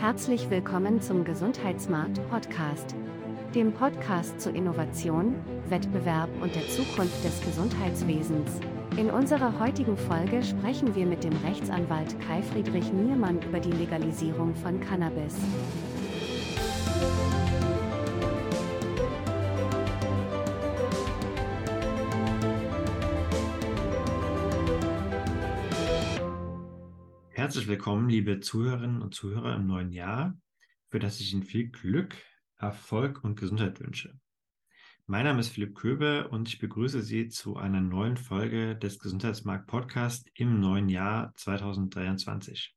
Herzlich willkommen zum Gesundheitsmarkt Podcast, dem Podcast zu Innovation, Wettbewerb und der Zukunft des Gesundheitswesens. In unserer heutigen Folge sprechen wir mit dem Rechtsanwalt Kai Friedrich Niermann über die Legalisierung von Cannabis. Willkommen, liebe Zuhörerinnen und Zuhörer im neuen Jahr, für das ich Ihnen viel Glück, Erfolg und Gesundheit wünsche. Mein Name ist Philipp Köbe und ich begrüße Sie zu einer neuen Folge des Gesundheitsmarkt Podcast im neuen Jahr 2023.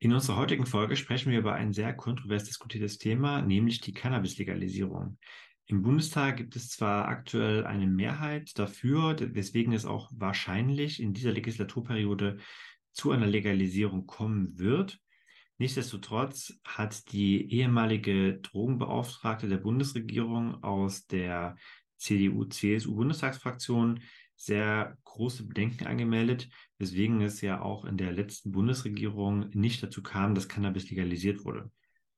In unserer heutigen Folge sprechen wir über ein sehr kontrovers diskutiertes Thema, nämlich die Cannabis-Legalisierung. Im Bundestag gibt es zwar aktuell eine Mehrheit dafür, weswegen es auch wahrscheinlich in dieser Legislaturperiode zu einer Legalisierung kommen wird. Nichtsdestotrotz hat die ehemalige Drogenbeauftragte der Bundesregierung aus der CDU-CSU-Bundestagsfraktion sehr große Bedenken angemeldet, weswegen es ja auch in der letzten Bundesregierung nicht dazu kam, dass Cannabis legalisiert wurde.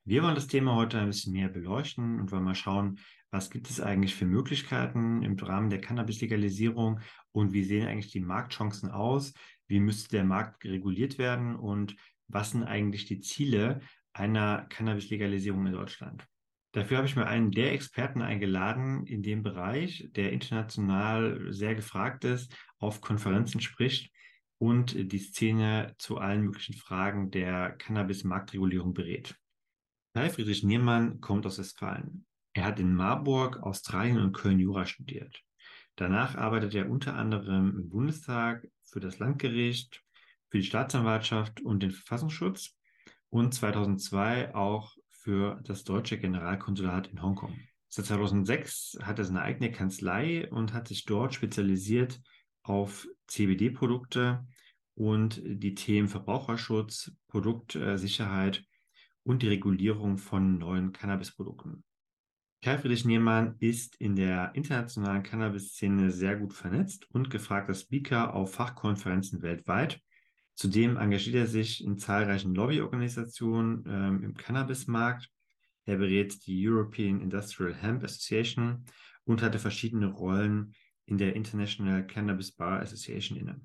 Wir wollen das Thema heute ein bisschen näher beleuchten und wollen mal schauen, was gibt es eigentlich für Möglichkeiten im Rahmen der Cannabis-Legalisierung und wie sehen eigentlich die Marktchancen aus? Wie müsste der Markt reguliert werden und was sind eigentlich die Ziele einer Cannabis-Legalisierung in Deutschland. Dafür habe ich mir einen der Experten eingeladen in dem Bereich, der international sehr gefragt ist, auf Konferenzen spricht und die Szene zu allen möglichen Fragen der Cannabis-Marktregulierung berät. Kai Friedrich Niermann kommt aus Westfalen. Er hat in Marburg, Australien und Köln Jura studiert. Danach arbeitet er unter anderem im Bundestag, für das Landgericht, für die Staatsanwaltschaft und den Verfassungsschutz und 2002 auch für das deutsche Generalkonsulat in Hongkong. Seit 2006 hat er seine eigene Kanzlei und hat sich dort spezialisiert auf CBD-Produkte und die Themen Verbraucherschutz, Produktsicherheit und die Regulierung von neuen Cannabisprodukten. Kai Friedrich Niemann ist in der internationalen Cannabis-Szene sehr gut vernetzt und gefragter Speaker auf Fachkonferenzen weltweit. Zudem engagiert er sich in zahlreichen Lobbyorganisationen ähm, im Cannabismarkt. Er berät die European Industrial Hemp Association und hatte verschiedene Rollen in der International Cannabis Bar Association inne.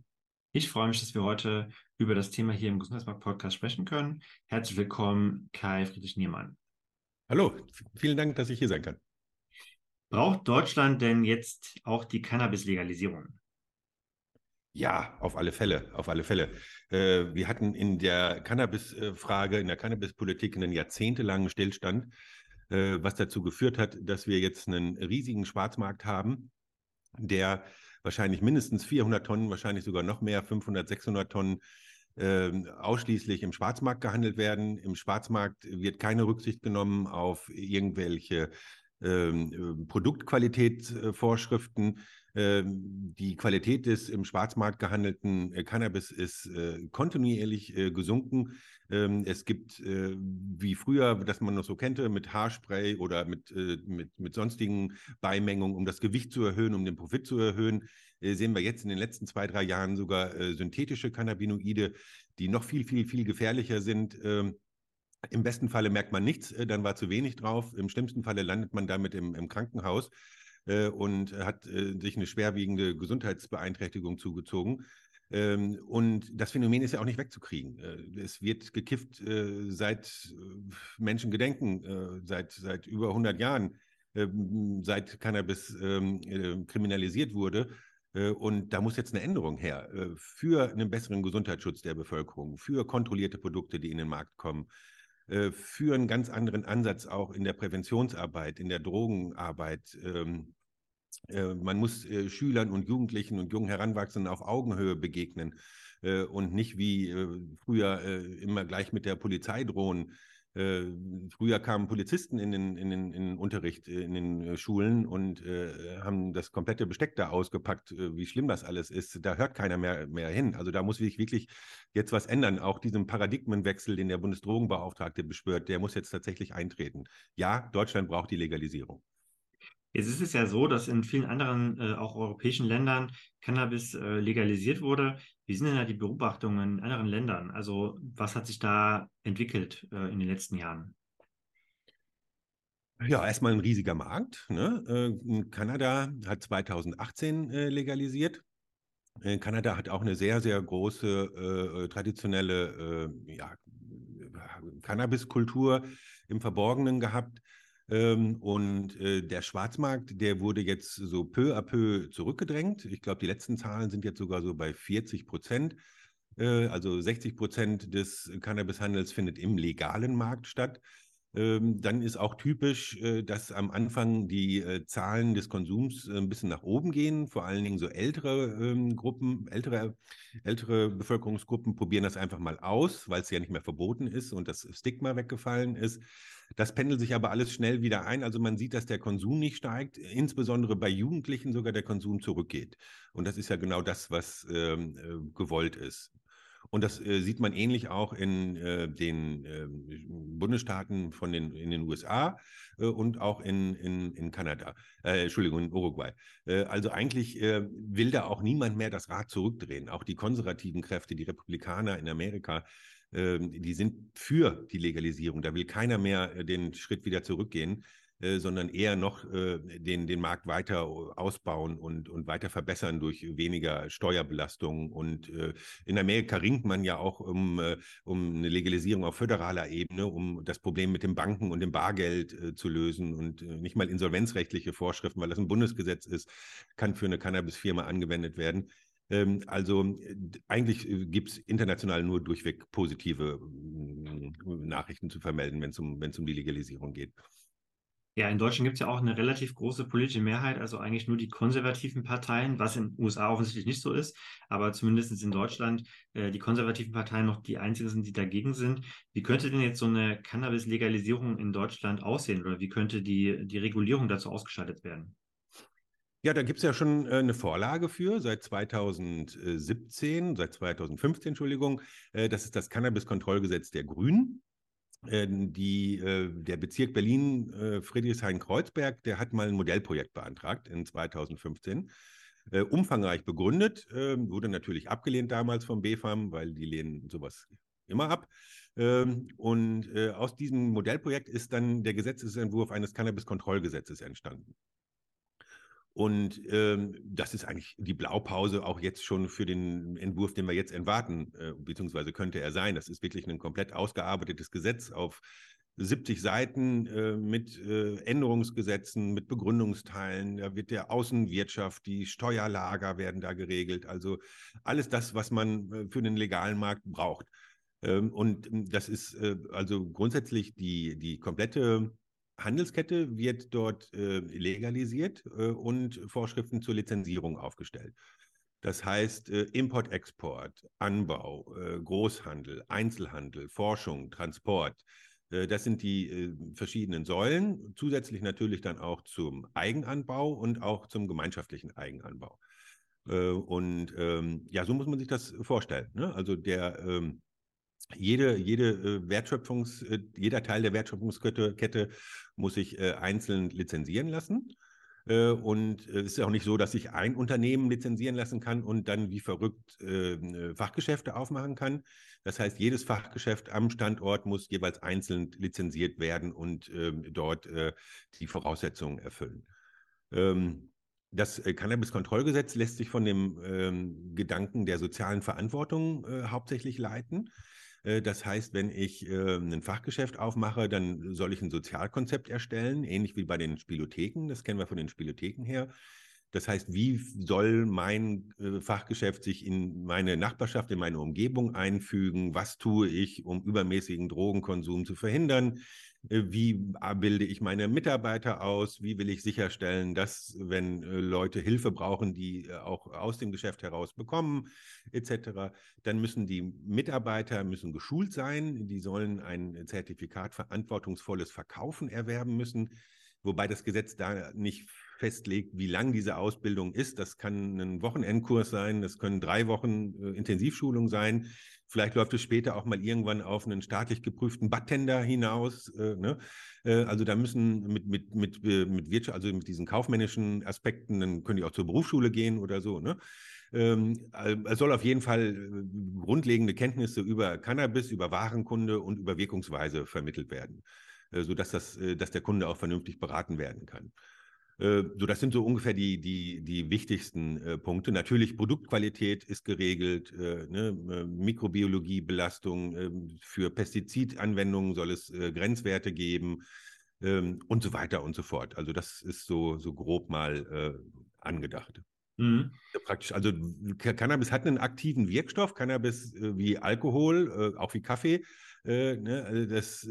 Ich freue mich, dass wir heute über das Thema hier im Gesundheitsmarkt Podcast sprechen können. Herzlich willkommen, Kai Friedrich Niemann. Hallo, vielen Dank, dass ich hier sein kann. Braucht Deutschland denn jetzt auch die Cannabis-Legalisierung? Ja, auf alle Fälle, auf alle Fälle. Äh, wir hatten in der Cannabis-Frage, in der Cannabis-Politik einen jahrzehntelangen Stillstand, äh, was dazu geführt hat, dass wir jetzt einen riesigen Schwarzmarkt haben, der wahrscheinlich mindestens 400 Tonnen, wahrscheinlich sogar noch mehr, 500, 600 Tonnen ähm, ausschließlich im Schwarzmarkt gehandelt werden. Im Schwarzmarkt wird keine Rücksicht genommen auf irgendwelche äh, Produktqualitätsvorschriften. Ähm, die Qualität des im Schwarzmarkt gehandelten äh, Cannabis ist äh, kontinuierlich äh, gesunken. Ähm, es gibt, wie früher, das man noch so kannte, mit Haarspray oder mit, mit, mit sonstigen Beimengungen, um das Gewicht zu erhöhen, um den Profit zu erhöhen, sehen wir jetzt in den letzten zwei, drei Jahren sogar synthetische Cannabinoide, die noch viel, viel, viel gefährlicher sind. Ähm, Im besten Falle merkt man nichts, dann war zu wenig drauf. Im schlimmsten Falle landet man damit im, im Krankenhaus äh, und hat äh, sich eine schwerwiegende Gesundheitsbeeinträchtigung zugezogen. Ähm, und das Phänomen ist ja auch nicht wegzukriegen. Äh, es wird gekifft seit Menschen gedenken, seit, seit über 100 Jahren, ähm, seit Cannabis ähm, kriminalisiert wurde. Und da muss jetzt eine Änderung her für einen besseren Gesundheitsschutz der Bevölkerung, für kontrollierte Produkte, die in den Markt kommen, für einen ganz anderen Ansatz auch in der Präventionsarbeit, in der Drogenarbeit. Ähm, man muss Schülern und Jugendlichen und jungen Heranwachsenden auf Augenhöhe begegnen und nicht wie früher immer gleich mit der Polizei drohen. Äh, früher kamen Polizisten in den, in den, in den Unterricht äh, in den äh, Schulen und äh, haben das komplette Besteck da ausgepackt, äh, wie schlimm das alles ist. Da hört keiner mehr, mehr hin. Also da muss sich wirklich jetzt was ändern. Auch diesen Paradigmenwechsel, den der Bundesdrogenbeauftragte beschwört, der muss jetzt tatsächlich eintreten. Ja, Deutschland braucht die Legalisierung. Jetzt ist es ja so, dass in vielen anderen, äh, auch europäischen Ländern, Cannabis äh, legalisiert wurde. Wie sind denn da die Beobachtungen in anderen Ländern? Also was hat sich da entwickelt äh, in den letzten Jahren? Ja, erstmal ein riesiger Markt. Ne? Äh, Kanada hat 2018 äh, legalisiert. Äh, Kanada hat auch eine sehr, sehr große traditionelle ja, Cannabiskultur im Verborgenen gehabt. Ähm, und äh, der Schwarzmarkt, der wurde jetzt so peu à peu zurückgedrängt. Ich glaube, die letzten Zahlen sind jetzt sogar so bei 40 Prozent. Äh, also 60 Prozent des Cannabishandels findet im legalen Markt statt. Ähm, dann ist auch typisch, äh, dass am Anfang die äh, Zahlen des Konsums äh, ein bisschen nach oben gehen. Vor allen Dingen so ältere ähm, Gruppen, ältere, ältere Bevölkerungsgruppen probieren das einfach mal aus, weil es ja nicht mehr verboten ist und das Stigma weggefallen ist. Das pendelt sich aber alles schnell wieder ein. Also man sieht, dass der Konsum nicht steigt, insbesondere bei Jugendlichen sogar der Konsum zurückgeht. Und das ist ja genau das, was ähm, gewollt ist. Und das äh, sieht man ähnlich auch in äh, den äh, Bundesstaaten von den, in den USA äh, und auch in, in, in Kanada, äh, Entschuldigung, in Uruguay. Äh, also eigentlich will da auch niemand mehr das Rad zurückdrehen. Auch die konservativen Kräfte, die Republikaner in Amerika, die sind für die Legalisierung. Da will keiner mehr den Schritt wieder zurückgehen. Äh, sondern eher noch äh, den, den Markt weiter ausbauen und, und weiter verbessern durch weniger Steuerbelastung. Und äh, in Amerika ringt man ja auch um, äh, um eine Legalisierung auf föderaler Ebene, um das Problem mit den Banken und dem Bargeld äh, zu lösen und nicht mal insolvenzrechtliche Vorschriften, weil das ein Bundesgesetz ist, kann für eine Cannabisfirma angewendet werden. Ähm, also eigentlich gibt es international nur durchweg positive Nachrichten zu vermelden, wenn es um, um die Legalisierung geht. Ja, in Deutschland gibt es ja auch eine relativ große politische Mehrheit, also eigentlich nur die konservativen Parteien, was in den USA offensichtlich nicht so ist, aber zumindest in Deutschland äh, die konservativen Parteien noch die einzigen sind, die dagegen sind. Wie könnte denn jetzt so eine Cannabis-Legalisierung in Deutschland aussehen oder wie könnte die, die Regulierung dazu ausgestaltet werden? Ja, da gibt es ja schon äh, eine Vorlage für seit 2017, seit 2015, Entschuldigung. Äh, das ist das Cannabis-Kontrollgesetz der Grünen. Ähm, die, äh, der Bezirk Berlin äh, Friedrichshain-Kreuzberg, der hat mal ein Modellprojekt beantragt in 2015. Äh, umfangreich begründet, ähm, wurde natürlich abgelehnt damals vom BFAM, weil die lehnen sowas immer ab. Ähm, und aus diesem Modellprojekt ist dann der Gesetzesentwurf eines Cannabis-Kontrollgesetzes entstanden. Und ähm, das ist eigentlich die Blaupause auch jetzt schon für den Entwurf, den wir jetzt entwarten, äh, beziehungsweise könnte er sein. Das ist wirklich ein komplett ausgearbeitetes Gesetz auf 70 Seiten äh, mit äh, Änderungsgesetzen, mit Begründungsteilen. Da wird der Außenwirtschaft, die Steuerlager werden da geregelt. Also alles das, was man äh, für den legalen Markt braucht. Ähm, und das ist äh, also grundsätzlich die, die komplette Handelskette wird dort äh, legalisiert äh, und Vorschriften zur Lizenzierung aufgestellt. Das heißt äh, Import, Export, Anbau, äh, Großhandel, Einzelhandel, Forschung, Transport. Äh, das sind die äh, verschiedenen Säulen. Zusätzlich natürlich dann auch zum Eigenanbau und auch zum gemeinschaftlichen Eigenanbau. und ähm, ja, so muss man sich das vorstellen. Ne? Also der ähm, jede, jede äh, Wertschöpfungs, äh, jeder Teil der Wertschöpfungskette Kette muss sich äh, einzeln lizenzieren lassen. Und es ist auch nicht so, dass ich ein Unternehmen lizenzieren lassen kann und dann wie verrückt Fachgeschäfte aufmachen kann. Das heißt, jedes Fachgeschäft am Standort muss jeweils einzeln lizenziert werden und ähm, dort die Voraussetzungen erfüllen. Ähm, das Cannabis-Kontrollgesetz lässt sich von dem ähm, Gedanken der sozialen Verantwortung hauptsächlich leiten. Äh, das heißt, wenn ich ähm, ein Fachgeschäft aufmache, dann soll ich ein Sozialkonzept erstellen, ähnlich wie bei den Spielotheken. Das kennen wir von den Spielotheken her. Das heißt, wie soll mein äh, Fachgeschäft sich in meine Nachbarschaft, in meine Umgebung einfügen? Was tue ich, um übermäßigen Drogenkonsum zu verhindern? Äh, wie bilde ich meine Mitarbeiter aus? Wie will ich sicherstellen, dass, wenn äh, Leute Hilfe brauchen, die äh, auch aus dem Geschäft heraus bekommen, etc., dann müssen die Mitarbeiter müssen geschult sein. Die sollen ein Zertifikat verantwortungsvolles Verkaufen erwerben müssen. wobei das Gesetz da nicht festlegt, wie lang diese Ausbildung ist. Das kann ein Wochenendkurs sein, das können drei Wochen äh, Intensivschulung sein. Vielleicht läuft es später auch mal irgendwann auf einen staatlich geprüften Bartender hinaus. Äh, ne? äh, also da müssen mit, mit, mit, äh, mit Wirtschaft, also mit diesen kaufmännischen Aspekten, dann können die auch zur Berufsschule gehen oder so. Ne? Ähm, äh, es soll auf jeden Fall äh, grundlegende Kenntnisse über Cannabis, über Warenkunde und über Wirkungsweise vermittelt werden, sodass das, dass der Kunde auch vernünftig beraten werden kann. Äh, so, das sind so ungefähr die, die, die wichtigsten äh, Punkte. Natürlich Produktqualität ist geregelt, äh, ne? Äh, Mikrobiologiebelastung, äh, für Pestizidanwendungen soll es äh, Grenzwerte geben ähm, und so weiter und so fort. Also das ist so, so grob mal angedacht. Mhm. Praktisch, also Cannabis hat einen aktiven Wirkstoff, Cannabis wie Alkohol, auch wie Kaffee. Ne? Also das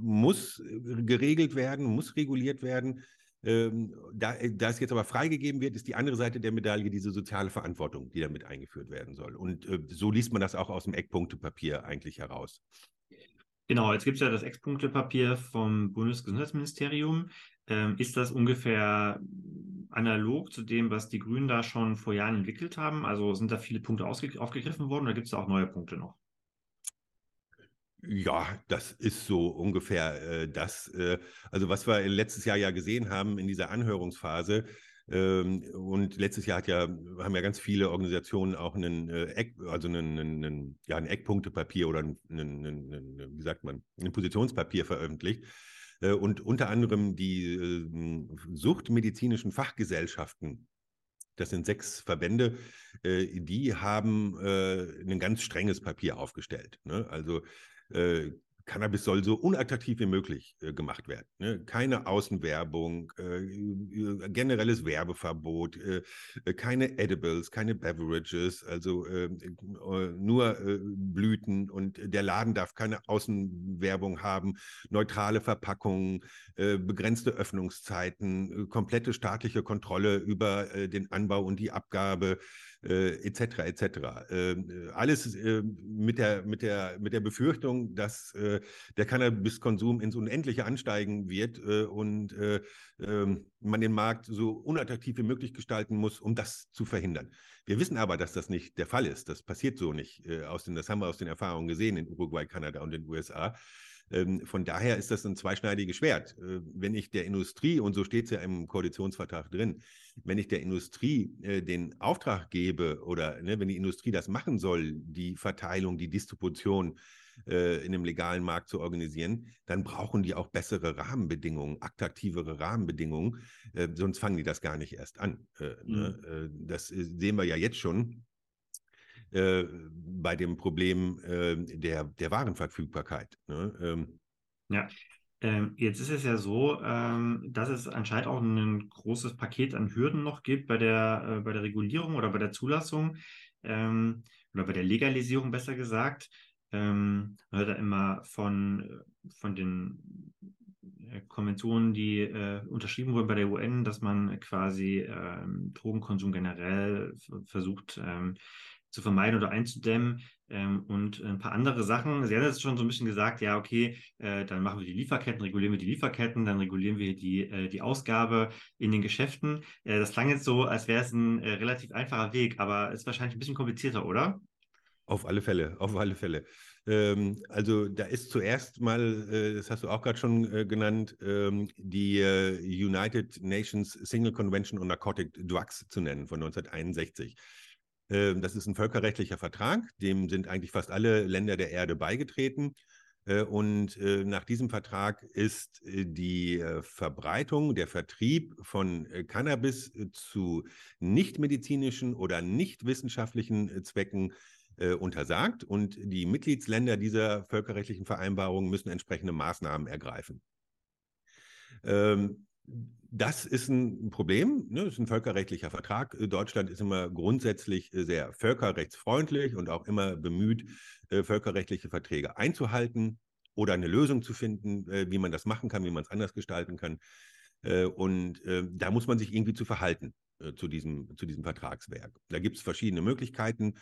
muss geregelt werden, muss reguliert werden. Ähm, da, äh, da es jetzt aber freigegeben wird, ist die andere Seite der Medaille diese soziale Verantwortung, die damit eingeführt werden soll. Und äh, so liest man das auch aus dem Eckpunktepapier eigentlich heraus. Genau, jetzt gibt es ja das Eckpunktepapier vom Bundesgesundheitsministerium. Ähm, ist das ungefähr analog zu dem, was die Grünen da schon vor Jahren entwickelt haben? Also sind da viele Punkte aufgegriffen worden oder gibt es da auch neue Punkte noch? Ja, das ist so ungefähr äh, das. Äh, also was wir letztes Jahr ja gesehen haben in dieser Anhörungsphase, ähm, und letztes Jahr hat ja, haben ja ganz viele Organisationen auch einen äh, Eck, also einen, einen, ja, ein Eckpunktepapier oder einen, einen, wie sagt man, ein Positionspapier veröffentlicht. Äh, und unter anderem die äh, suchtmedizinischen Fachgesellschaften das sind sechs Verbände, äh, die haben ein ganz strenges Papier aufgestellt. Ne? Also äh, Cannabis soll so unattraktiv wie möglich äh, gemacht werden. Ne? Keine Außenwerbung, äh, äh generelles Werbeverbot, äh, äh, keine Edibles, keine Beverages, also nur Blüten und der Laden darf keine Außenwerbung haben, neutrale Verpackungen, begrenzte Öffnungszeiten, komplette staatliche Kontrolle über den Anbau und die Abgabe etc. etc. Äh, alles äh, mit, der, mit, der, mit der Befürchtung, dass äh, der Cannabiskonsum ins Unendliche ansteigen wird äh, und äh, ähm, man den Markt so unattraktiv wie möglich gestalten muss, um das zu verhindern. Wir wissen aber, dass das nicht der Fall ist. Das passiert so nicht. Äh, aus den, das haben wir aus den Erfahrungen gesehen in Uruguay, Kanada und den USA. Ähm, von daher ist das ein zweischneidiges Schwert. Äh, wenn ich der Industrie, und so steht es ja im Koalitionsvertrag drin, wenn ich der Industrie äh, den Auftrag gebe oder ne, wenn die Industrie das machen soll, die Verteilung, die Distribution äh, in einem legalen Markt zu organisieren, dann brauchen die auch bessere Rahmenbedingungen, attraktivere Rahmenbedingungen, sonst fangen die das gar nicht erst an. Ne? Mhm. Das sehen wir ja jetzt schon äh, bei dem Problem äh, der, der Warenverfügbarkeit. Ne? Ähm, ja, ähm, jetzt ist es ja so, ähm, dass es anscheinend auch ein großes Paket an Hürden noch gibt bei der, äh, bei der Regulierung oder bei der Zulassung ähm, oder bei der Legalisierung besser gesagt. Ähm, man hört da immer von, von den äh, Konventionen, die äh, unterschrieben wurden bei der UN, dass man quasi ähm, Drogenkonsum generell versucht ähm, zu vermeiden oder einzudämmen ähm, und ein paar andere Sachen. Sie haben jetzt schon so ein bisschen gesagt, ja, okay, äh, dann machen wir die Lieferketten, regulieren wir die Lieferketten, dann regulieren wir die, äh, die Ausgabe in den Geschäften. Äh, das klang jetzt so, als wäre es ein äh, relativ einfacher Weg, aber ist wahrscheinlich ein bisschen komplizierter, oder? Auf alle Fälle, auf alle Fälle. Ähm, also da ist zuerst mal, äh, das hast du auch gerade schon äh, genannt, ähm, die United Nations Single Convention on Narcotic Drugs zu nennen von 1961. Ähm, das ist ein völkerrechtlicher Vertrag, dem sind eigentlich fast alle Länder der Erde beigetreten. Äh, und äh, nach diesem Vertrag ist äh, die Verbreitung, der Vertrieb von Cannabis zu nichtmedizinischen oder nicht wissenschaftlichen Zwecken untersagt. Und die Mitgliedsländer dieser völkerrechtlichen Vereinbarung müssen entsprechende Maßnahmen ergreifen. Ähm, das ist ein Problem, ne? das ist ein völkerrechtlicher Vertrag. Deutschland ist immer grundsätzlich äh, sehr völkerrechtsfreundlich und auch immer bemüht, äh, völkerrechtliche Verträge einzuhalten oder eine Lösung zu finden, äh, wie man das machen kann, wie man es anders gestalten kann. Und da muss man sich irgendwie zu verhalten zu diesem, zu diesem Vertragswerk. Da gibt es verschiedene Möglichkeiten.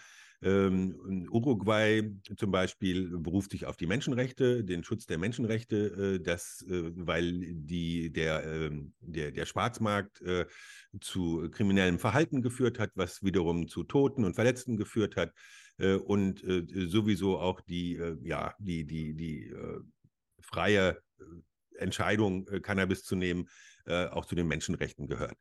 Ähm, Uruguay zum Beispiel beruft sich auf die Menschenrechte, den Schutz der Menschenrechte, äh, das, äh, weil die, der, äh, der, der Schwarzmarkt äh, zu kriminellem Verhalten geführt hat, was wiederum zu Toten und Verletzten geführt hat äh, und äh, sowieso auch die, ja, die, die, die freie Entscheidung, Cannabis zu nehmen, auch zu den Menschenrechten gehört.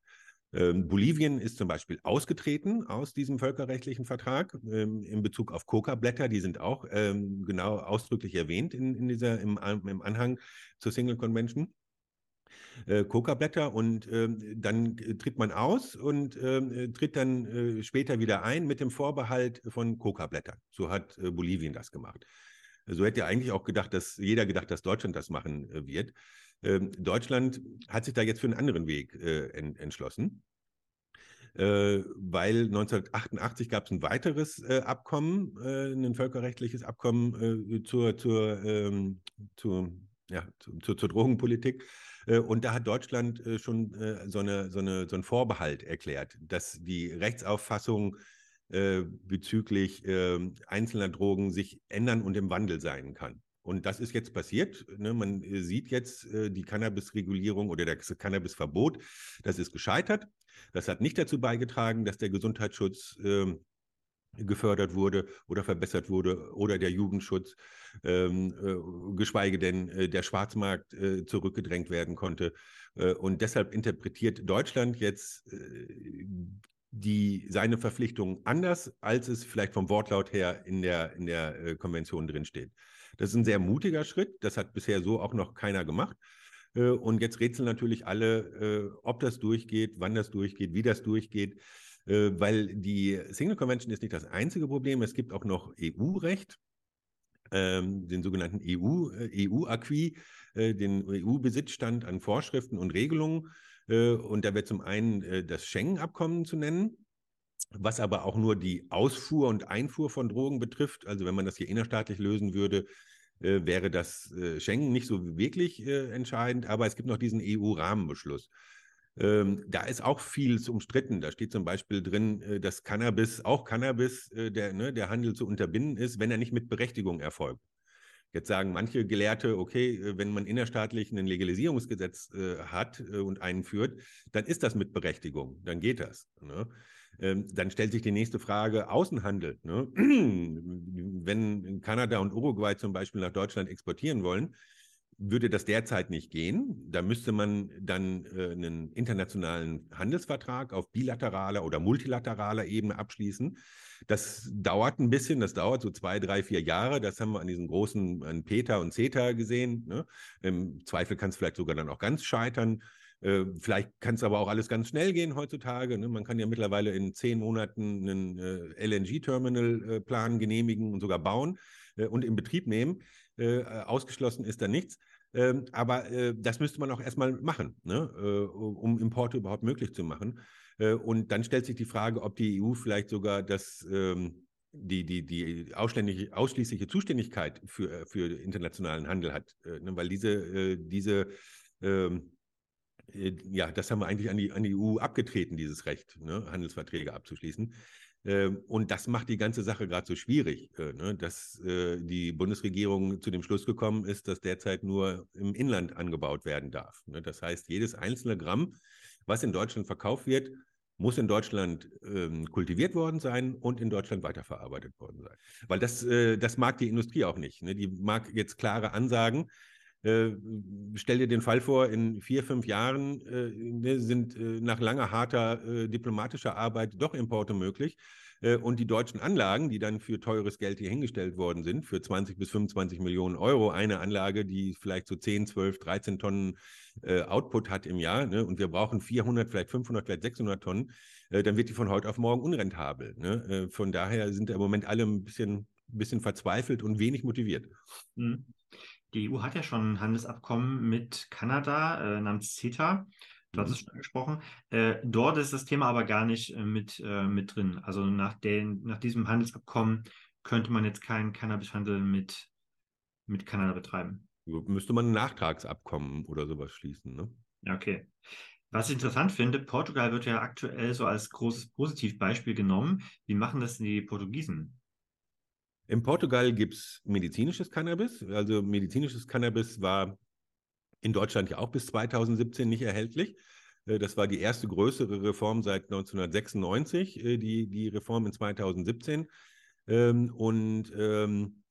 Ähm, Bolivien ist zum Beispiel ausgetreten aus diesem völkerrechtlichen Vertrag ähm, in Bezug auf Coca-Blätter. Die sind auch ähm, genau ausdrücklich erwähnt in, in dieser, im, im Anhang zur Single Convention. Äh, Coca-Blätter und äh, dann tritt man aus und äh, tritt dann äh, später wieder ein mit dem Vorbehalt von Coca-Blättern. So hat äh, Bolivien das gemacht. So hätte ja eigentlich auch gedacht, dass jeder gedacht, dass Deutschland das machen äh, wird. Ähm, Deutschland hat sich da jetzt für einen anderen Weg äh, en entschlossen. Äh, weil 1988 gab es ein weiteres äh, Abkommen, äh, ein völkerrechtliches Abkommen äh, zur, zur, ähm, zur, ja, zur, zur Drogenpolitik. Äh, und da hat Deutschland schon so, eine, so, eine, so einen Vorbehalt erklärt, dass die Rechtsauffassung bezüglich ähm, einzelner Drogen sich ändern und im Wandel sein kann. Und das ist jetzt passiert. Ne? Man äh, sieht jetzt äh, die Cannabis-Regulierung oder das Cannabis-Verbot, das ist gescheitert. Das hat nicht dazu beigetragen, dass der Gesundheitsschutz äh, gefördert wurde oder verbessert wurde oder der Jugendschutz, ähm, äh, geschweige denn äh, der Schwarzmarkt äh, zurückgedrängt werden konnte. und deshalb interpretiert Deutschland jetzt die, seine Verpflichtungen anders, als es vielleicht vom Wortlaut her in der, in der Konvention drinsteht. Das ist ein sehr mutiger Schritt. Das hat bisher so auch noch keiner gemacht. Äh, und jetzt rätseln natürlich alle, äh, ob das durchgeht, wann das durchgeht, wie das durchgeht, äh, weil die Single Convention ist nicht das einzige Problem. Es gibt auch noch EU-Recht, ähm, den sogenannten EU, EU-Acquis, den EU-Besitzstand an Vorschriften und Regelungen. Und da wird zum einen das Schengen-Abkommen zu nennen was aber auch nur die Ausfuhr und Einfuhr von Drogen betrifft. Also wenn man das hier innerstaatlich lösen würde, äh, wäre das äh, Schengen nicht so wirklich äh, entscheidend. Aber es gibt noch diesen EU-Rahmenbeschluss. Ähm, da ist auch vieles umstritten. Da steht zum Beispiel drin, äh, dass Cannabis, auch Cannabis, äh, der, ne, der Handel zu unterbinden ist, wenn er nicht mit Berechtigung erfolgt. Jetzt sagen manche Gelehrte, okay, äh, wenn man innerstaatlich ein Legalisierungsgesetz hat und einführt, dann ist das mit Berechtigung, dann geht das. Ne? Ähm, dann stellt sich die nächste Frage, Außenhandel. Ne? Wenn Kanada und Uruguay zum Beispiel nach Deutschland exportieren wollen, würde das derzeit nicht gehen. Da müsste man dann äh, einen internationalen Handelsvertrag auf bilateraler oder multilateraler Ebene abschließen. Das dauert ein bisschen, das dauert so zwei, drei, vier Jahre. Das haben wir an diesen großen, an PETA und CETA gesehen. Ne? Im Zweifel kann es vielleicht sogar dann auch ganz scheitern. Äh, vielleicht kann es aber auch alles ganz schnell gehen heutzutage. Ne? Man kann ja mittlerweile in zehn Monaten einen äh, LNG-Terminal-Plan äh, genehmigen und sogar bauen äh, und in Betrieb nehmen. Äh, ausgeschlossen ist da nichts. Ähm, aber das müsste man auch erstmal machen, ne? um Importe überhaupt möglich zu machen. und dann stellt sich die Frage, ob die EU vielleicht sogar das ähm, die, die, die ausschließliche Zuständigkeit für, für internationalen Handel hat. Ne? Weil diese, diese ähm, äh, ja, das haben wir eigentlich an die, an die EU abgetreten, dieses Recht, ne, Handelsverträge abzuschließen. Ähm, und das macht die ganze Sache gerade so schwierig, äh, ne, dass äh, die Bundesregierung zu dem Schluss gekommen ist, dass derzeit nur im Inland angebaut werden darf. Ne. Das heißt, jedes einzelne Gramm, was in Deutschland verkauft wird, muss in Deutschland ähm, kultiviert worden sein und in Deutschland weiterverarbeitet worden sein. Weil das, äh, das mag die Industrie auch nicht. Ne? Die mag jetzt klare Ansagen, äh, stell dir den Fall vor, in vier, fünf Jahren äh, ne, sind äh, nach langer, harter äh, diplomatischer Arbeit doch Importe möglich. Äh, und die deutschen Anlagen, die dann für teures Geld hier hingestellt worden sind, für 20 bis 25 Millionen Euro, eine Anlage, die vielleicht so 10, 12, 13 Tonnen Output hat im Jahr, ne, und wir brauchen 400, vielleicht 500, vielleicht 600 Tonnen, dann wird die von heute auf morgen unrentabel. Ne? von daher sind im Moment alle ein bisschen, bisschen verzweifelt und wenig motiviert. Mhm. Die EU hat ja schon ein Handelsabkommen mit Kanada äh, namens CETA. Du hast es mhm. schon angesprochen. Äh, dort ist das Thema aber gar nicht äh, mit, äh, mit drin. Also nach, den, nach diesem Handelsabkommen könnte man jetzt keinen Cannabishandel mit, mit Kanada betreiben. Müsste man ein Nachtragsabkommen oder sowas schließen, ne? Okay. Was ich interessant finde, Portugal wird ja aktuell so als großes Positivbeispiel genommen. Wie machen das die Portugiesen? In Portugal gibt es medizinisches Cannabis. Also medizinisches Cannabis war in Deutschland ja auch bis 2017 nicht erhältlich. Äh, das war die erste größere Reform seit 1996, äh, die, die Reform in 2017. Ähm, und ähm,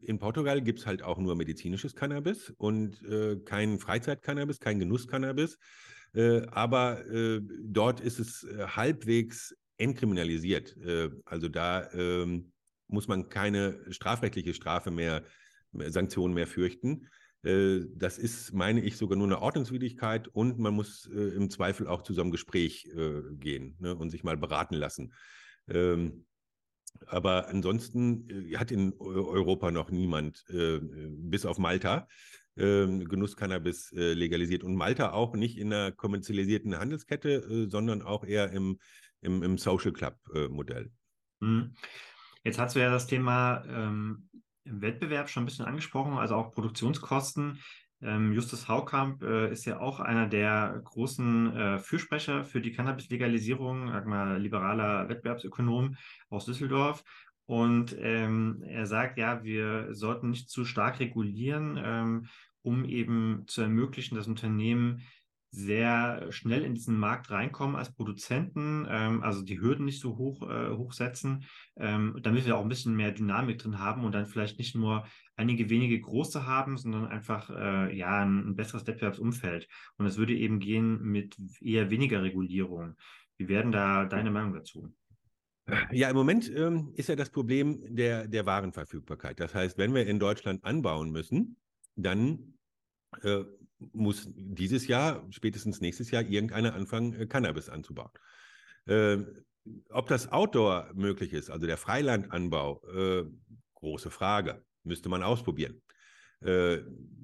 in Portugal gibt es halt auch nur medizinisches Cannabis und äh, kein Freizeit-Cannabis, kein Genuss-Cannabis. aber dort ist es halbwegs entkriminalisiert. also da ähm, muss man keine strafrechtliche Strafe mehr, Sanktionen mehr fürchten. Äh, das ist, meine ich, sogar nur eine Ordnungswidrigkeit und man muss äh, im Zweifel auch zu so einem Gespräch äh, gehen ne, und sich mal beraten lassen. Ähm, aber ansonsten hat in Europa noch niemand, bis auf Malta, ähm, Genusscannabis legalisiert. Und Malta auch nicht in einer kommerzialisierten Handelskette, sondern auch eher im, im, im Social Club-Modell. Mhm. Jetzt hast du ja das Thema ähm, Wettbewerb schon ein bisschen angesprochen, also auch Produktionskosten. Ähm, Justus Haukamp äh, ist ja auch einer der großen äh, Fürsprecher für die Cannabis-Legalisierung, sag mal, liberaler Wettbewerbsökonom aus Düsseldorf. Und ähm, er sagt, ja, wir sollten nicht zu stark regulieren, ähm, um eben zu ermöglichen, dass Unternehmen sehr schnell in diesen Markt reinkommen als Produzenten, ähm, also die Hürden nicht so hoch äh, hochsetzen, ähm, damit wir auch ein bisschen mehr Dynamik drin haben und dann vielleicht nicht nur einige wenige große haben, sondern einfach äh, ja ein, ein, besseres Wettbewerbsumfeld. Und es würde eben gehen mit eher weniger Regulierung. Wie werden da deine Meinung dazu? Ja, im Moment ähm, ist ja das Problem der, der Warenverfügbarkeit. Das heißt, wenn wir in Deutschland anbauen müssen, dann äh, muss dieses Jahr, spätestens nächstes Jahr, irgendeiner anfangen, äh, Cannabis anzubauen. Äh, ob das Outdoor möglich ist, also der Freilandanbau, äh, große Frage, müsste man ausprobieren. Äh,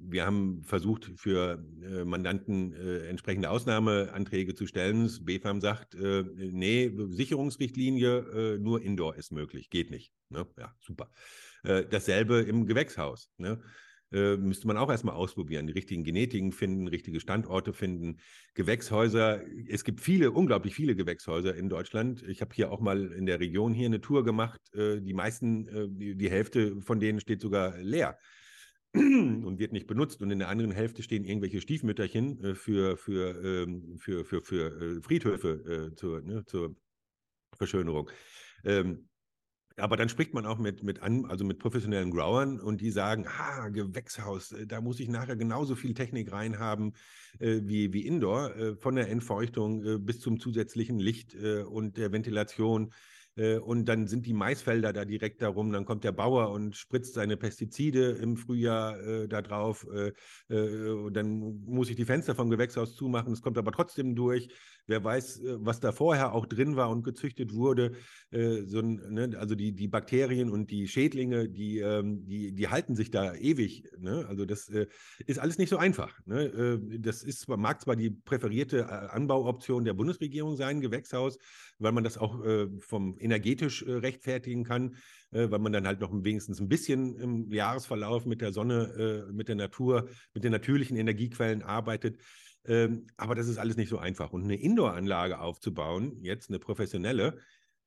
wir haben versucht, für äh, Mandanten äh, entsprechende Ausnahmeanträge zu stellen. Das BFAM sagt, nee, Sicherungsrichtlinie, nur Indoor ist möglich, geht nicht. Ne? Ja, super. dasselbe im Gewächshaus. Ne? Äh, müsste man auch erstmal ausprobieren, die richtigen Genetiken finden, richtige Standorte finden, Gewächshäuser. Es gibt viele, unglaublich viele Gewächshäuser in Deutschland. Ich habe hier auch mal in der Region hier eine Tour gemacht. Äh, die meisten, äh, die, Hälfte von denen steht sogar leer und wird nicht benutzt. Und in der anderen Hälfte stehen irgendwelche Stiefmütterchen äh, für, für, ähm, für, für, für äh, Friedhöfe äh, zur, ne, zur Verschönerung. Ähm, aber dann spricht man auch mit, mit, an, also mit professionellen Growern und die sagen, ah, Gewächshaus, äh, da muss ich nachher genauso viel Technik reinhaben äh, wie, wie Indoor, äh, von der Entfeuchtung äh, bis zum zusätzlichen Licht äh, und der Ventilation äh, und dann sind die Maisfelder da direkt darum. Dann kommt der Bauer und spritzt seine Pestizide im Frühjahr da drauf. Dann muss ich die Fenster vom Gewächshaus zumachen. Es kommt aber trotzdem durch. Wer weiß, äh, was da vorher auch drin war und gezüchtet wurde. Äh, so ne, also die, die Bakterien und die Schädlinge, die, ähm, die, die halten sich da ewig. Ne? Also das ist alles nicht so einfach. Ne? das ist, mag zwar die präferierte Anbauoption der Bundesregierung sein, Gewächshaus, weil man das auch vom energetisch äh, rechtfertigen kann, äh, weil man dann halt noch wenigstens ein bisschen im Jahresverlauf mit der Sonne, äh, mit der Natur, mit den natürlichen Energiequellen arbeitet. Ähm, aber das ist alles nicht so einfach. Und eine Indoor-Anlage aufzubauen, jetzt eine professionelle,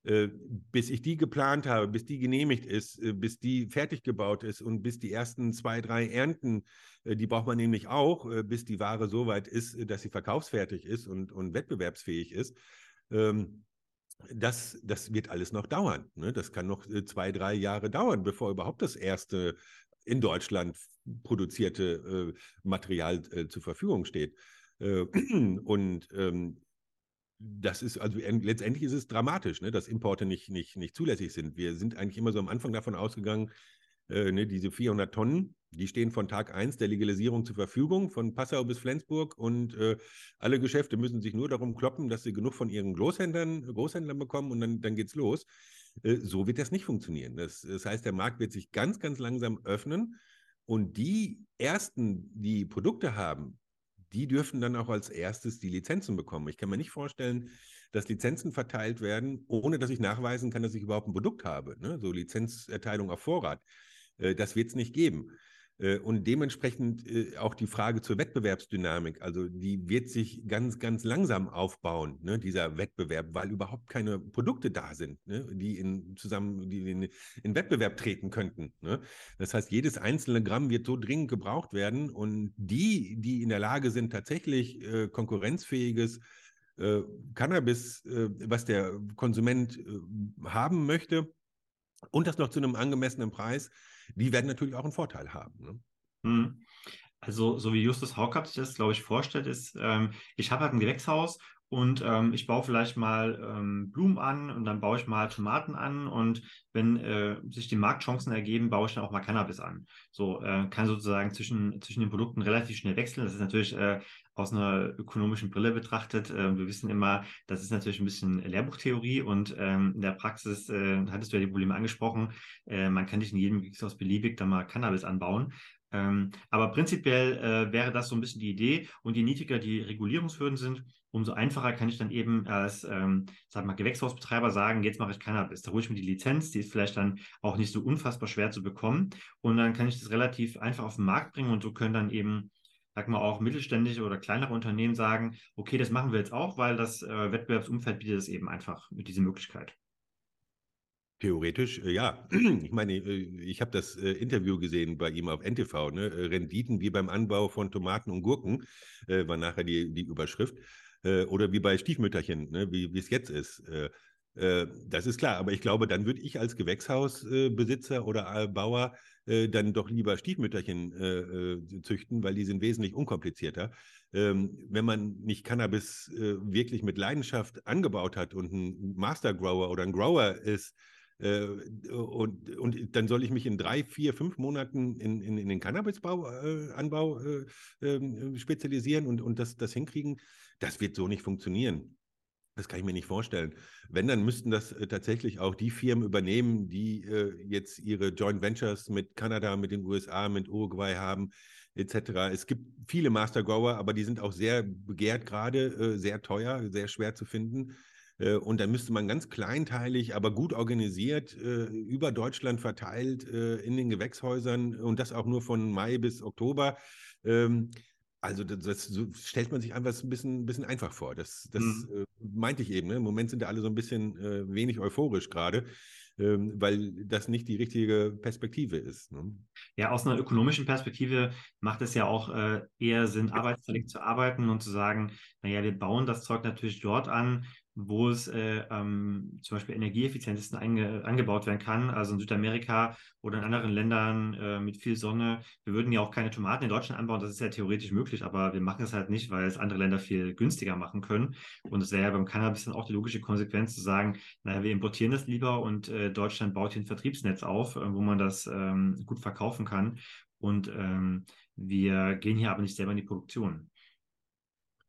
äh, bis ich die geplant habe, bis die genehmigt ist, äh, bis die fertig gebaut ist und bis die ersten zwei, drei Ernten, äh, die braucht man nämlich auch, bis die Ware so weit ist, dass sie verkaufsfertig ist und, und wettbewerbsfähig ist. Ähm, das, das wird alles noch dauern. Ne? Das kann noch zwei, drei Jahre dauern, bevor überhaupt das erste in Deutschland produzierte Material zur Verfügung steht. Äh, und ähm, das ist, also letztendlich ist es dramatisch, ne, dass Importe nicht, nicht, nicht zulässig sind. Wir sind eigentlich immer so am Anfang davon ausgegangen, äh, ne, diese 400 Tonnen, die stehen von Tag 1 der Legalisierung zur Verfügung, von Passau bis Flensburg. Und äh, alle Geschäfte müssen sich nur darum kloppen, dass sie genug von ihren Großhändlern, Großhändlern bekommen und dann, dann geht's los. Äh, so wird das nicht funktionieren. Das, das heißt, der Markt wird sich ganz, ganz langsam öffnen. Und die ersten, die Produkte haben, die dürfen dann auch als erstes die Lizenzen bekommen. Ich kann mir nicht vorstellen, dass Lizenzen verteilt werden, ohne dass ich nachweisen kann, dass ich überhaupt ein Produkt habe. Ne? So Lizenzerteilung auf Vorrat. Äh, das wird es nicht geben. Äh, und dementsprechend äh, auch die Frage zur Wettbewerbsdynamik. Also die wird sich ganz, ganz langsam aufbauen, ne, dieser Wettbewerb, weil überhaupt keine Produkte da sind, ne, die in zusammen, die in, in Wettbewerb treten könnten. Ne. Das heißt, jedes einzelne Gramm wird so dringend gebraucht werden und die, die in der Lage sind, tatsächlich äh, konkurrenzfähiges äh, Cannabis, äh, was der Konsument äh, haben möchte, und das noch zu einem angemessenen Preis, die werden natürlich auch einen Vorteil haben. Ne? Hm. Also, so wie Justus Haukapp sich das, glaube ich, vorstellt, ist, ähm, ich habe halt ein Gewächshaus und ähm, ich baue vielleicht mal ähm, Blumen an und dann baue ich mal Tomaten an und wenn äh, sich die Marktchancen ergeben, baue ich dann auch mal Cannabis an. So äh, kann sozusagen zwischen, zwischen den Produkten relativ schnell wechseln. Das ist natürlich äh, aus einer ökonomischen Brille betrachtet. Äh, wir wissen immer, das ist natürlich ein bisschen Lehrbuchtheorie und ähm, in der Praxis äh, hattest du ja die Probleme angesprochen. Äh, man kann nicht in jedem Gewächshaus beliebig da mal Cannabis anbauen. Ähm, aber prinzipiell äh, wäre das so ein bisschen die Idee. Und je niedriger die Regulierungshürden sind, umso einfacher kann ich dann eben als, ähm, sag mal, Gewächshausbetreiber sagen, jetzt mache ich Cannabis. Da hole ich mir die Lizenz, die ist vielleicht dann auch nicht so unfassbar schwer zu bekommen. Und dann kann ich das relativ einfach auf den Markt bringen und so können dann eben, sag mal, auch mittelständische oder kleinere Unternehmen sagen, okay, das machen wir jetzt auch, weil das äh, Wettbewerbsumfeld bietet es eben einfach mit dieser Möglichkeit. Theoretisch, äh, ja. Ich meine, äh, ich habe das äh, Interview gesehen bei ihm auf NTV. Ne? Renditen wie beim Anbau von Tomaten und Gurken war nachher die, die Überschrift. Oder wie bei Stiefmütterchen, ne? wie es jetzt ist. Das ist klar, aber ich glaube, dann würde ich als Gewächshausbesitzer oder Bauer dann doch lieber Stiefmütterchen züchten, weil die sind wesentlich unkomplizierter. Ähm, wenn man nicht Cannabis wirklich mit Leidenschaft angebaut hat und ein Master Grower oder ein Grower ist, äh, und, und dann soll ich mich in drei, vier, fünf Monaten in, in, in den Cannabis-Anbau äh, äh, ähm, spezialisieren und, und das, das hinkriegen. Das wird so nicht funktionieren. Das kann ich mir nicht vorstellen. Wenn, dann müssten das äh, tatsächlich auch die Firmen übernehmen, die äh, jetzt ihre Joint Ventures mit Kanada, mit den USA, mit Uruguay haben, etc. Es gibt viele Master Grower, aber die sind auch sehr begehrt gerade, äh, sehr teuer, sehr schwer zu finden. Äh, und dann müsste man ganz kleinteilig, aber gut organisiert äh, über Deutschland verteilt äh, in den Gewächshäusern und das auch nur von Mai bis Oktober. Ähm, also das, das stellt man sich einfach ein bisschen, ein bisschen einfach vor. Das, das mhm. meinte ich eben. Ne? Im Moment sind da alle so ein bisschen wenig euphorisch gerade. Ähm, weil das nicht die richtige Perspektive ist. Ne? Ja, aus einer ökonomischen Perspektive macht es ja auch äh, eher Sinn, arbeitsteilig zu arbeiten und zu sagen, naja, wir bauen das Zeug natürlich dort an, wo es äh, ähm, zum Beispiel energieeffizientesten einge angebaut werden kann, also in Südamerika oder in anderen Ländern äh, mit viel Sonne. Wir würden ja auch keine Tomaten in Deutschland anbauen, das ist ja theoretisch möglich, aber wir machen es halt nicht, weil es andere Länder viel günstiger machen können. Und es wäre ja beim Cannabis dann auch die logische Konsequenz zu sagen, naja, wir importieren das lieber und äh, Deutschland baut hier ein Vertriebsnetz auf, äh, wo man das ähm, gut verkaufen kann. Und ähm, wir gehen hier aber nicht selber in die Produktion.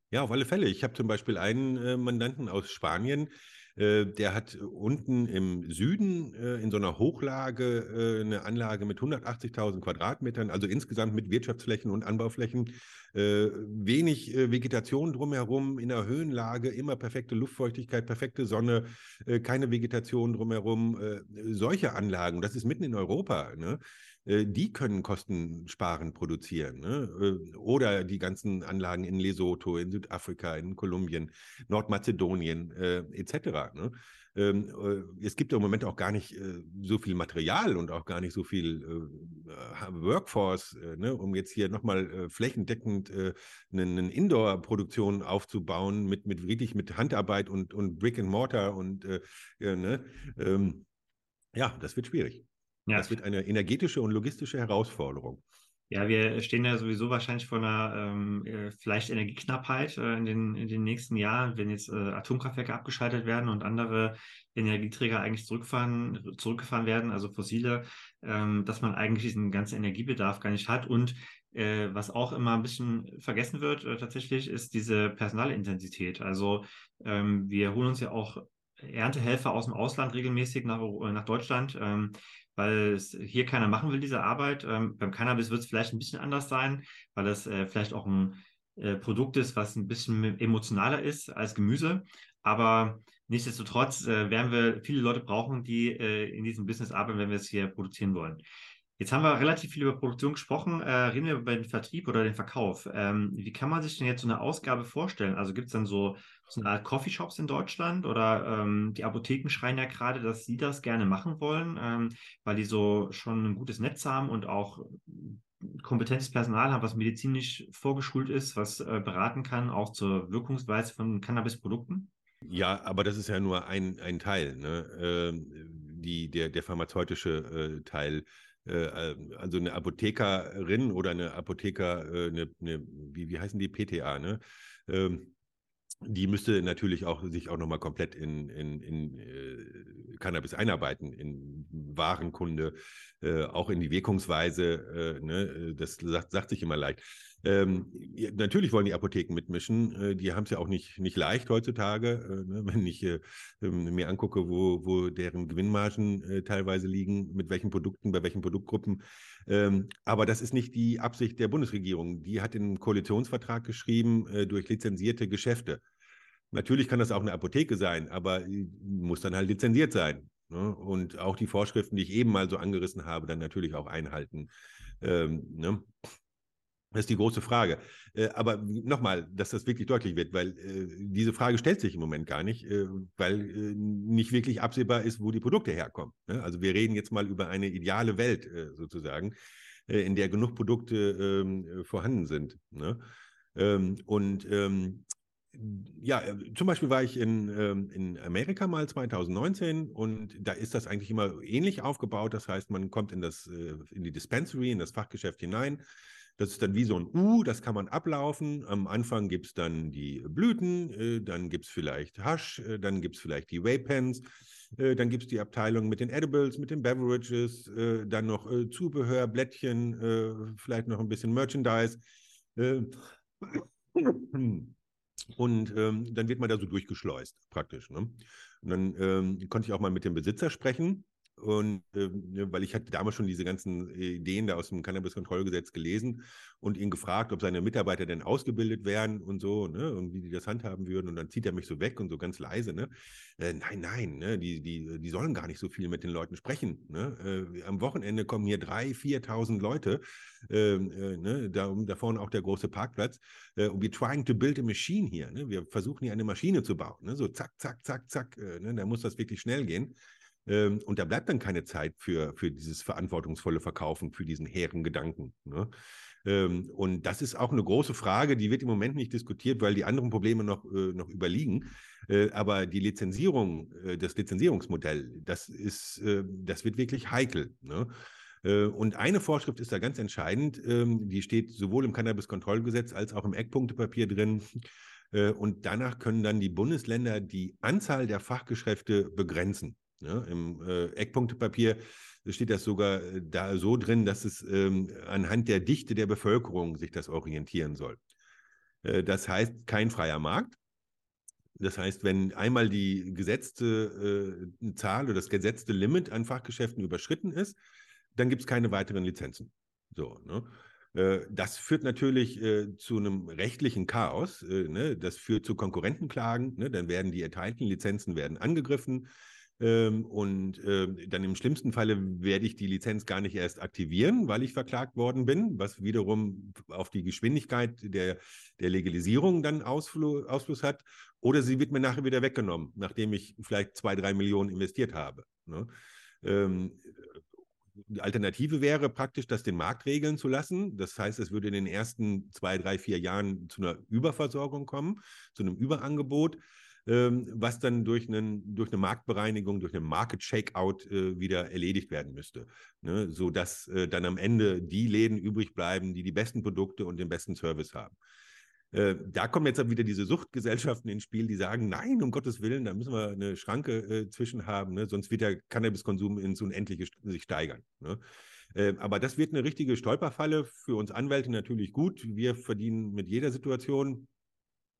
Ja, auf alle Fälle. Ich habe zum Beispiel einen äh, Mandanten aus Spanien, äh, der hat unten im Süden äh, in so einer Hochlage äh, eine Anlage mit 180.000 Quadratmetern, also insgesamt mit Wirtschaftsflächen und Anbauflächen, äh, wenig äh, Vegetation drumherum, in der Höhenlage immer perfekte Luftfeuchtigkeit, perfekte Sonne, keine Vegetation drumherum. solche Anlagen, das ist mitten in Europa. Ne? Äh, die können kostensparend produzieren. Ne? Äh, oder die ganzen Anlagen in Lesotho, in Südafrika, in Kolumbien, Nordmazedonien äh, etc. Ne? Ähm, äh, es gibt im Moment auch gar nicht äh, so viel Material und auch gar nicht so viel Workforce, ne? um jetzt hier nochmal flächendeckend eine Indoor-Produktion aufzubauen mit, mit wirklich mit Handarbeit und, und Brick and Mortar und ne? ähm, ja, das wird schwierig. Ja. Das wird eine energetische und logistische Herausforderung. Ja, wir stehen ja sowieso wahrscheinlich vor einer ähm, äh, vielleicht Energieknappheit äh, in, den, in den nächsten Jahren, wenn jetzt äh, Atomkraftwerke abgeschaltet werden und andere Energieträger eigentlich zurückfahren, zurückgefahren werden, also fossile, ähm, dass man eigentlich diesen ganzen Energiebedarf gar nicht hat. Und äh, was auch immer ein bisschen vergessen wird äh, tatsächlich, ist diese Personalintensität. Also ähm, wir holen uns ja auch Erntehelfer aus dem Ausland regelmäßig nach, äh, nach Deutschland. Ähm, weil es hier keiner machen will, diese Arbeit. Ähm, beim Cannabis wird es vielleicht ein bisschen anders sein, weil es äh, vielleicht auch ein äh, Produkt ist, was ein bisschen emotionaler ist als Gemüse. Aber nichtsdestotrotz äh, werden wir viele Leute brauchen, die äh, in diesem Business arbeiten, wenn wir es hier produzieren wollen. Jetzt haben wir relativ viel über Produktion gesprochen. Äh, reden wir über den Vertrieb oder den Verkauf. Ähm, wie kann man sich denn jetzt so eine Ausgabe vorstellen? Also gibt es dann so, so eine Art Coffeeshops in Deutschland oder ähm, die Apotheken schreien ja gerade, dass sie das gerne machen wollen, ähm, weil die so schon ein gutes Netz haben und auch kompetentes Personal haben, was medizinisch vorgeschult ist, was äh, beraten kann, auch zur Wirkungsweise von Cannabisprodukten? Ja, aber das ist ja nur ein, ein Teil. Ne? Ähm, die, der, der pharmazeutische äh, Teil also eine Apothekerin oder eine Apotheker, äh, eine, eine, wie, wie heißen die, PTA, ne? Ähm, die müsste natürlich auch sich auch nochmal komplett in, in, in äh, Cannabis einarbeiten, in Warenkunde, äh, auch in die Wirkungsweise. Äh, ne? Das sagt, sagt sich immer leicht. Ähm, natürlich wollen die Apotheken mitmischen. Äh, die haben es ja auch nicht, nicht leicht heutzutage. Äh, ne? Wenn ich äh, ähm, mir angucke, wo, wo deren Gewinnmargen teilweise liegen, mit welchen Produkten, bei welchen Produktgruppen. Ähm, aber das ist nicht die Absicht der Bundesregierung. Die hat den Koalitionsvertrag geschrieben durch lizenzierte Geschäfte. Natürlich kann das auch eine Apotheke sein, aber muss dann halt lizenziert sein. Ne? Und auch die Vorschriften, die ich eben mal so angerissen habe, dann natürlich auch einhalten. Ähm, ne? Das ist die große Frage. Äh, aber nochmal, dass das wirklich deutlich wird, weil äh, diese Frage stellt sich im Moment gar nicht, äh, weil nicht wirklich absehbar ist, wo die Produkte herkommen. Ne? Also wir reden jetzt mal über eine ideale Welt sozusagen, in der genug Produkte ähm, vorhanden sind. Ne? Ähm, und ähm, ja, zum Beispiel war ich in, in Amerika mal 2019 und da ist das eigentlich immer ähnlich aufgebaut. Das heißt, man kommt in, das, in die Dispensary, in das Fachgeschäft hinein das ist dann wie so ein U, das kann man ablaufen. Am Anfang gibt es dann die Blüten, äh, dann gibt es vielleicht Hasch, äh, dann gibt es vielleicht die Waypens, äh, dann gibt es die Abteilung mit den Edibles, mit den Beverages, dann noch Zubehör, Blättchen, vielleicht noch ein bisschen Merchandise. Und ähm, dann wird man da so durchgeschleust, praktisch. Ne? Und dann ähm, konnte ich auch mal mit dem Besitzer sprechen. Und äh, weil ich hatte damals schon diese ganzen Ideen da aus dem Cannabis-Kontrollgesetz gelesen und ihn gefragt, ob seine Mitarbeiter denn ausgebildet wären und so, ne, und wie die das handhaben würden. Und dann zieht er mich so weg und so ganz leise, ne? Äh, nein, nein, ne, die, die, die sollen gar nicht so viel mit den Leuten sprechen. Ne? Äh, am Wochenende kommen hier 3.000, 4.000 Leute, ähm, äh, ne, da, da vorne auch der große Parkplatz. Äh, und wir trying to build a machine hier. Ne? Wir versuchen hier eine Maschine zu bauen. Ne? So zack, zack, zack, zack. Äh, ne? Da muss das wirklich schnell gehen. Ähm, und da bleibt dann keine Zeit für, für dieses verantwortungsvolle Verkaufen, für diesen hehren Gedanken. Ne? Ähm, und das ist auch eine große Frage, die wird im Moment nicht diskutiert, weil die anderen Probleme noch, äh, noch überliegen. Äh, aber die Lizenzierung, äh, das Lizenzierungsmodell, das ist, äh, das wird wirklich heikel. Ne? Äh, und eine Vorschrift ist da ganz entscheidend, ähm, die steht sowohl im Cannabis-Kontrollgesetz als auch im Eckpunktepapier drin. Äh, und danach können dann die Bundesländer die Anzahl der Fachgeschäfte begrenzen. Ja, Im äh, Eckpunktepapier steht das sogar äh, da so drin, dass es ähm, anhand der Dichte der Bevölkerung sich das orientieren soll. Äh, das heißt, kein freier Markt. Das heißt, wenn einmal die gesetzte äh, Zahl oder das gesetzte Limit an Fachgeschäften überschritten ist, dann gibt es keine weiteren Lizenzen. So, ne? Äh, das führt natürlich äh, zu einem rechtlichen Chaos. Äh, ne? Das führt zu Konkurrentenklagen. Ne? Dann werden die erteilten Lizenzen werden angegriffen. Ähm, und äh, dann im schlimmsten Falle werde ich die Lizenz gar nicht erst aktivieren, weil ich verklagt worden bin, was wiederum auf die Geschwindigkeit der, der Legalisierung dann Ausfl Ausfluss hat. Oder sie wird mir nachher wieder weggenommen, nachdem ich vielleicht zwei, drei Millionen investiert habe. Ne? Ähm, die Alternative wäre praktisch, das den Markt regeln zu lassen. Das heißt, es würde in den ersten zwei, drei, vier Jahren zu einer Überversorgung kommen, zu einem Überangebot ähm, was dann durch, einen, durch eine Marktbereinigung, durch einen Market Shakeout äh, wieder erledigt werden müsste. Ne? Sodass äh, dann am Ende die Läden übrig bleiben, die die besten Produkte und den besten Service haben. Äh, da kommen jetzt wieder diese Suchtgesellschaften ins Spiel, die sagen, nein, um Gottes Willen, da müssen wir eine Schranke äh, zwischen haben, ne? sonst wird der Cannabiskonsum ins Unendliche sich steigern. Ne? Äh, aber das wird eine richtige Stolperfalle für uns Anwälte natürlich gut. Wir verdienen mit jeder Situation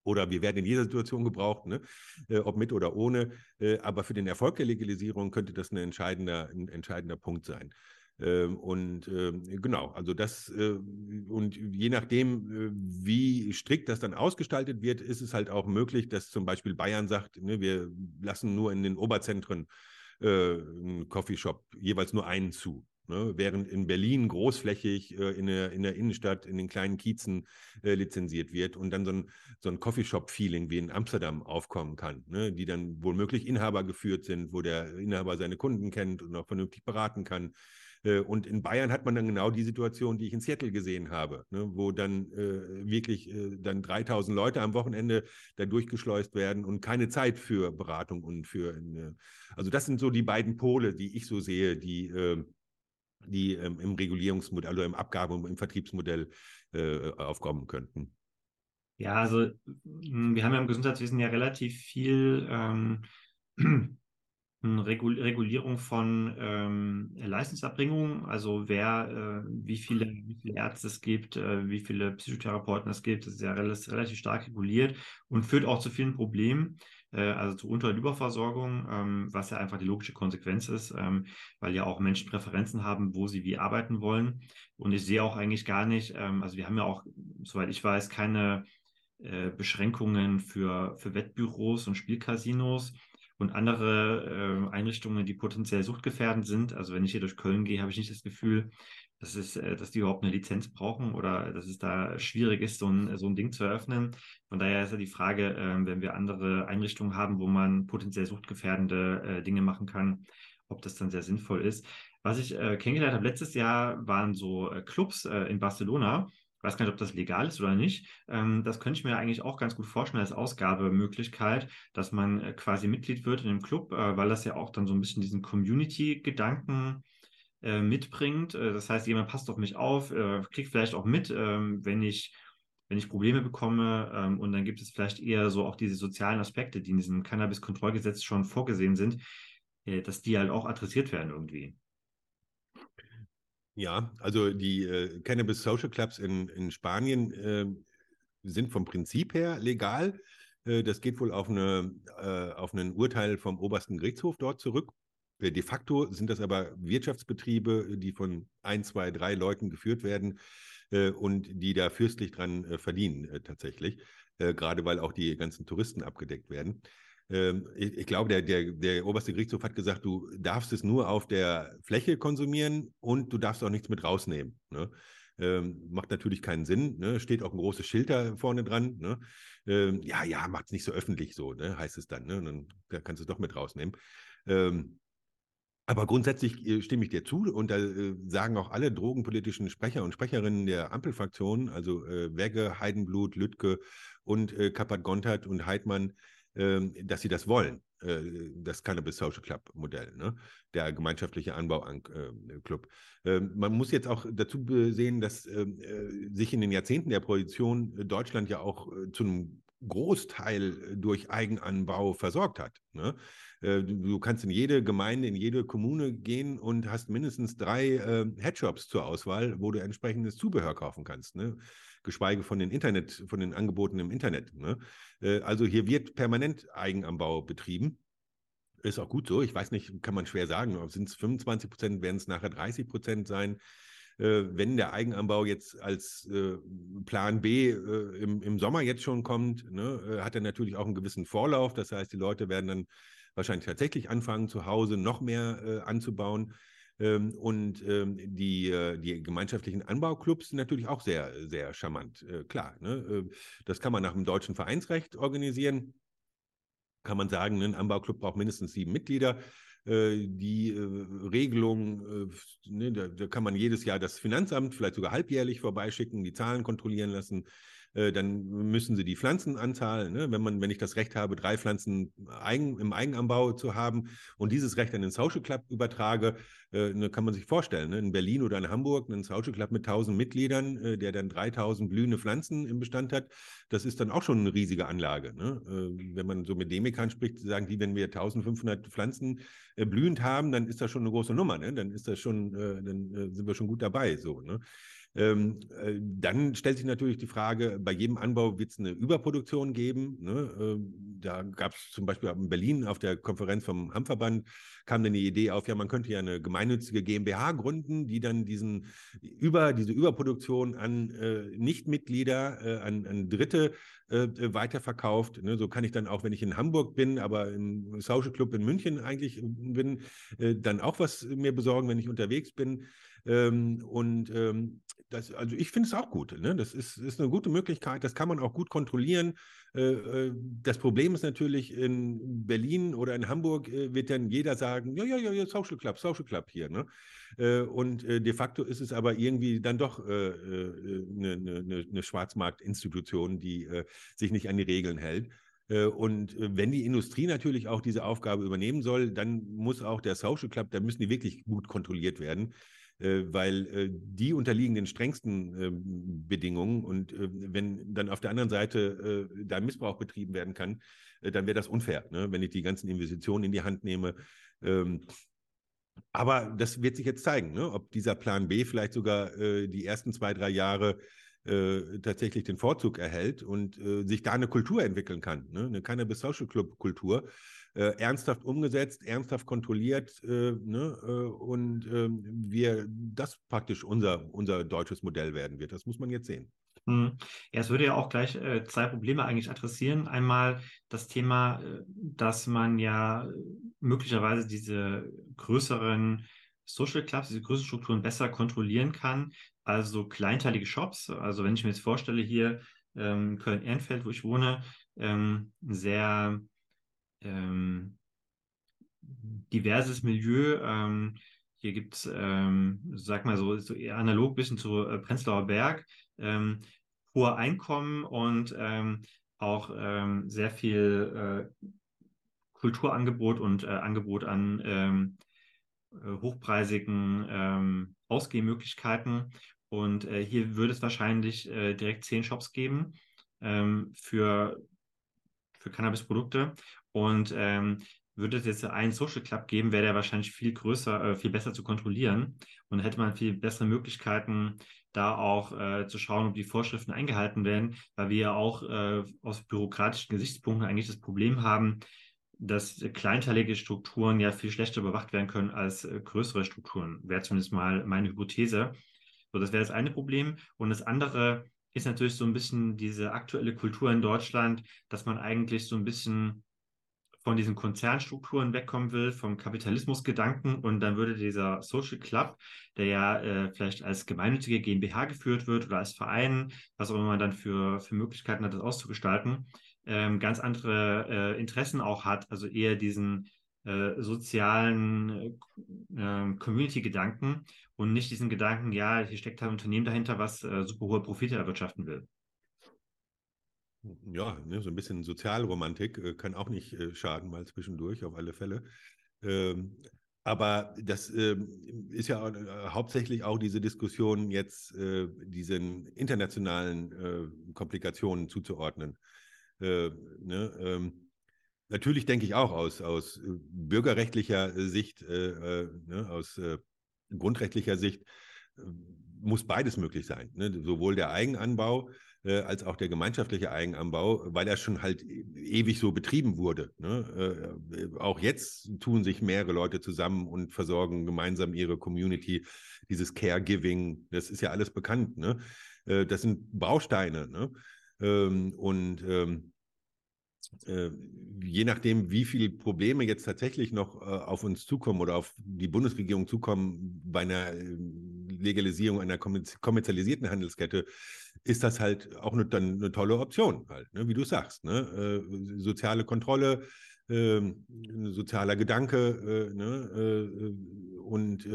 oder wir werden in jeder Situation gebraucht, ne? äh, ob mit oder ohne. Äh, aber für den Erfolg der Legalisierung könnte das ein entscheidender, ein entscheidender Punkt sein. Ähm, und äh, genau, also das äh, und je nachdem, wie strikt das dann ausgestaltet wird, ist es halt auch möglich, dass zum Beispiel Bayern sagt, ne, wir lassen nur in den Oberzentren einen Coffeeshop jeweils nur einen zu. Ne? Während in Berlin großflächig äh, in, der, in der Innenstadt, in den kleinen Kiezen äh, lizenziert wird und dann so ein, so ein Coffeeshop-Feeling wie in Amsterdam aufkommen kann, ne? die dann womöglich Inhaber geführt sind, wo der Inhaber seine Kunden kennt und auch vernünftig beraten kann. Äh, und in Bayern hat man dann genau die Situation, die ich in Seattle gesehen habe, ne, wo dann äh, wirklich äh, dann 3000 Leute am Wochenende da durchgeschleust werden und keine Zeit für Beratung und für. Äh, also, das sind so die beiden Pole, die ich so sehe, die, die ähm, im Regulierungsmodell, also im Abgabe- und im Vertriebsmodell äh, aufkommen könnten. Ja, also wir haben ja im Gesundheitswesen ja relativ viel. Ähm, Regulierung von ähm, Leistungserbringung, also wer, äh, wie, viele, wie viele Ärzte es gibt, äh, wie viele Psychotherapeuten es gibt, das ist ja relativ, stark reguliert und führt auch zu vielen Problemen, also zu Unter- und Überversorgung, ähm, was ja einfach die logische Konsequenz ist, ähm, weil ja auch Menschen Präferenzen haben, wo sie wie arbeiten wollen. Und ich sehe auch eigentlich gar nicht, ähm, also wir haben ja auch, soweit ich weiß, keine äh, Beschränkungen für, für Wettbüros und Spielcasinos und andere äh, Einrichtungen, die potenziell suchtgefährdend sind. Also wenn ich hier durch Köln gehe, habe ich nicht das Gefühl, dass, es, äh, dass die überhaupt eine Lizenz brauchen oder dass es da schwierig ist, so ein, so ein Ding zu eröffnen. Von daher ist ja die Frage, äh, wenn wir andere Einrichtungen haben, wo man potenziell suchtgefährdende äh, Dinge machen kann, ob das dann sehr sinnvoll ist. Was ich äh, kennengelernt habe letztes Jahr, waren so äh, Clubs äh, in Barcelona, ich weiß gar nicht, ob das legal ist oder nicht. Ähm, das könnte ich mir eigentlich auch ganz gut vorstellen als Ausgabemöglichkeit, dass man äh, quasi Mitglied wird in dem Club, äh, weil das ja auch dann so ein bisschen diesen Community-Gedanken äh, mitbringt. Äh, das heißt, jemand passt auf mich auf, äh, klickt vielleicht auch mit, ähm, wenn ich wenn ich Probleme bekomme ähm, und dann gibt es vielleicht eher so auch diese sozialen Aspekte, die in diesem Cannabis-Kontrollgesetz schon vorgesehen sind, äh, dass die halt auch adressiert werden irgendwie. Ja, also die äh, Cannabis Social Clubs in, in Spanien äh, sind vom Prinzip her legal. Äh, das geht wohl auf, eine, äh, auf ein Urteil vom obersten Gerichtshof dort zurück. Äh, de facto sind das aber Wirtschaftsbetriebe, die von ein, zwei, drei Leuten geführt werden äh, und die da fürstlich dran verdienen tatsächlich, gerade weil auch die ganzen Touristen abgedeckt werden. Ähm, ich, ich, glaube, der, der, der oberste Gerichtshof hat gesagt, du darfst es nur auf der Fläche konsumieren und du darfst auch nichts mit rausnehmen. Ne? Ähm, macht natürlich keinen Sinn. Ne? Steht auch ein großes Schild da vorne dran. Ne? Ähm, ja, ja, macht es nicht so öffentlich so, ne? heißt es dann. Ne? Dann da kannst du es doch mit rausnehmen. Ähm, aber grundsätzlich äh, stimme ich dir zu und da äh, sagen auch alle drogenpolitischen Sprecher und Sprecherinnen der Ampelfraktion, also äh, Wegge, Heidenblut, Lüttke und äh, Kappert-Gontert und Heidmann, ähm, dass sie das wollen, das Cannabis Social Club Modell, ne? der gemeinschaftliche Anbauclub. Ähm, man muss jetzt auch dazu sehen, dass ähm, äh, sich in den Jahrzehnten der Produktion Deutschland ja auch zu einem Großteil durch Eigenanbau versorgt hat. Ne? Du kannst in jede Gemeinde, in jede Kommune gehen und hast mindestens drei äh, Headshops zur Auswahl, wo du entsprechendes Zubehör kaufen kannst. Ne? geschweige von den Internet, von den Angeboten im Internet. Ne? Äh, also hier wird permanent Eigenanbau betrieben. Ist auch gut so. Ich weiß nicht, kann man schwer sagen. Sind es 25 Prozent, werden es nachher 30 Prozent sein? Äh, wenn der Eigenanbau jetzt als äh, Plan B im, im Sommer jetzt schon kommt, ne, hat er natürlich auch einen gewissen Vorlauf. Das heißt, die Leute werden dann wahrscheinlich tatsächlich anfangen, zu Hause noch mehr anzubauen. Ähm, und ähm, die, äh, die gemeinschaftlichen Anbauclubs sind natürlich auch sehr, sehr charmant. Äh, klar, ne? Äh, das kann man nach dem deutschen Vereinsrecht organisieren. Kann man sagen, ein Anbauclub braucht mindestens sieben Mitglieder die Regelung, ne, da, kann man jedes Jahr das Finanzamt vielleicht sogar halbjährlich vorbeischicken, die Zahlen kontrollieren lassen. Äh, dann müssen sie die Pflanzenanzahl, ne, wenn man, wenn ich das Recht habe, drei Pflanzen eigen, im Eigenanbau zu haben und dieses Recht an den Social Club übertrage, äh, ne, kann man sich vorstellen, ne, in Berlin oder in Hamburg einen Social Club mit 1000 Mitgliedern, äh, der dann 3000 blühende Pflanzen im Bestand hat, das ist dann auch schon eine riesige Anlage. Ne? Äh, wenn man so mit Demikern spricht, sagen die, wenn wir 1500 Pflanzen äh, blühend haben, dann ist das schon eine große Nummer, ne? dann ist das schon, äh, dann sind wir schon gut dabei, so. Ähm, äh, dann stellt sich natürlich die Frage, bei jedem Anbau wird es eine Überproduktion geben. Ne? Ähm, da gab es zum Beispiel in Berlin auf der Konferenz vom Hammverband kam dann die Idee auf, ja, man könnte ja eine gemeinnützige GmbH gründen, die dann diesen über diese Überproduktion an äh, Nichtmitglieder, äh, an, an Dritte äh, weiterverkauft. Ne? So kann ich dann auch, wenn ich in Hamburg bin, aber im Social Club in München eigentlich bin, äh, dann auch was mir besorgen, wenn ich unterwegs bin. Ähm, und ähm, das, also ich finde es auch gut. Ne? Das ist, ist eine gute Möglichkeit, das kann man auch gut kontrollieren. Äh, äh, das Problem ist natürlich, in Berlin oder in Hamburg äh, wird dann jeder sagen, ja, ja, ja, ja Social Club, Social Club hier. Ne? Und de facto ist es aber irgendwie dann doch eine, eine, eine Schwarzmarktinstitution, die sich nicht an die Regeln hält. Und wenn die Industrie natürlich auch diese Aufgabe übernehmen soll, dann muss auch der Social Club, da müssen die wirklich gut kontrolliert werden. Äh, weil äh, die unterliegen den strengsten ähm, Bedingungen. Und äh, wenn dann auf der anderen Seite da Missbrauch betrieben werden kann, dann wäre das unfair, ne? wenn ich die ganzen Investitionen in die Hand nehme. Ähm, aber das wird sich jetzt zeigen, ne? ob dieser Plan B vielleicht sogar die ersten zwei, drei Jahre tatsächlich den Vorzug erhält und sich da eine Kultur entwickeln kann, ne? eine Cannabis Social Club Kultur, äh, ernsthaft umgesetzt, ernsthaft kontrolliert äh, ne, äh, und ähm, wir das praktisch unser, unser deutsches Modell werden wird. Das muss man jetzt sehen. Hm. Ja, es würde ja auch gleich äh, zwei Probleme eigentlich adressieren. Einmal das Thema, äh, dass man ja möglicherweise diese größeren Social Clubs, diese größeren Strukturen besser kontrollieren kann. Also kleinteilige Shops. Also wenn ich mir jetzt vorstelle, hier ähm, Köln-Ehrenfeld, wo ich wohne, ähm, sehr ähm, diverses Milieu. Ähm, hier gibt es, ähm, sag mal so, so analog bisschen zu äh, Prenzlauer Berg, ähm, hohe Einkommen und ähm, auch sehr viel äh, Kulturangebot und äh, Angebot an äh, hochpreisigen Ausgehmöglichkeiten. Und äh, hier würde es wahrscheinlich äh, direkt zehn Shops geben ähm, für, für Cannabisprodukte. Und ähm, würde es jetzt einen Social Club geben, wäre der wahrscheinlich viel größer, äh, viel besser zu kontrollieren und hätte man viel bessere Möglichkeiten, da auch äh, zu schauen, ob die Vorschriften eingehalten werden, weil wir ja auch äh, aus bürokratischen Gesichtspunkten eigentlich das Problem haben, dass kleinteilige Strukturen ja viel schlechter überwacht werden können als äh, größere Strukturen. Wäre zumindest mal meine Hypothese. So, das wäre das eine Problem. Und das andere ist natürlich so ein bisschen diese aktuelle Kultur in Deutschland, dass man eigentlich so ein bisschen von diesen Konzernstrukturen wegkommen will, vom Kapitalismusgedanken und dann würde dieser Social Club, der ja äh, vielleicht als gemeinnützige GmbH geführt wird oder als Verein, was auch immer man dann für, für Möglichkeiten hat, das auszugestalten, ähm, ganz andere äh, Interessen auch hat, also eher diesen äh, sozialen äh, Community-Gedanken und nicht diesen Gedanken, ja, hier steckt ein Unternehmen dahinter, was äh, super hohe Profite erwirtschaften will. Ja, ne, so ein bisschen Sozialromantik äh, kann auch nicht äh, schaden, mal zwischendurch, auf alle Fälle. Ähm, aber das äh, ist ja äh, hauptsächlich auch diese Diskussion jetzt äh, diesen internationalen äh, Komplikationen zuzuordnen. Ne? Ähm, natürlich denke ich auch aus, aus bürgerrechtlicher Sicht, ne? aus grundrechtlicher Sicht, muss beides möglich sein. Ne? Sowohl der Eigenanbau äh, als auch der gemeinschaftliche Eigenanbau, weil er schon halt ewig so betrieben wurde. Ne? Äh, auch jetzt tun sich mehrere Leute zusammen und versorgen gemeinsam ihre Community. Dieses Caregiving, das ist ja alles bekannt. Ne? Äh, das sind Bausteine. Ne? Ähm, und ähm, äh, je nachdem, wie viele Probleme jetzt tatsächlich noch äh, auf uns zukommen oder auf die Bundesregierung zukommen bei einer äh, Legalisierung einer kommerzialisierten Handelskette, ist das halt auch eine, dann eine tolle Option, halt, ne? wie du sagst. Ne? Äh, soziale Kontrolle, äh, sozialer Gedanke äh, ne? und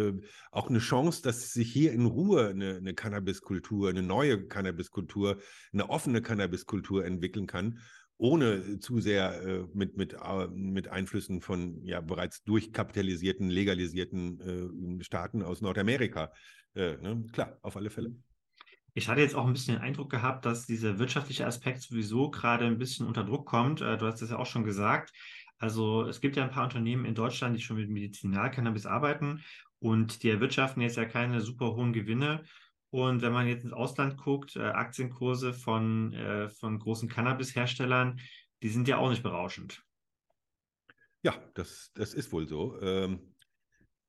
auch eine Chance, dass sich hier in Ruhe eine, eine Cannabiskultur, eine neue Cannabiskultur, eine offene Cannabiskultur entwickeln kann ohne zu sehr äh, mit, mit, äh, mit Einflüssen von ja bereits durchkapitalisierten, legalisierten äh, Staaten aus Nordamerika. Äh, ne? Klar, auf alle Fälle. Ich hatte jetzt auch ein bisschen den Eindruck gehabt, dass dieser wirtschaftliche Aspekt sowieso gerade ein bisschen unter Druck kommt. Äh, du hast es ja auch schon gesagt. Also es gibt ja ein paar Unternehmen in Deutschland, die schon mit Medizinalcannabis arbeiten und die erwirtschaften jetzt ja keine super hohen Gewinne Und wenn man jetzt ins Ausland guckt, äh, Aktienkurse von, äh, von großen Cannabis-Herstellern, die sind ja auch nicht berauschend. Ja, das, das ist wohl so. Ähm,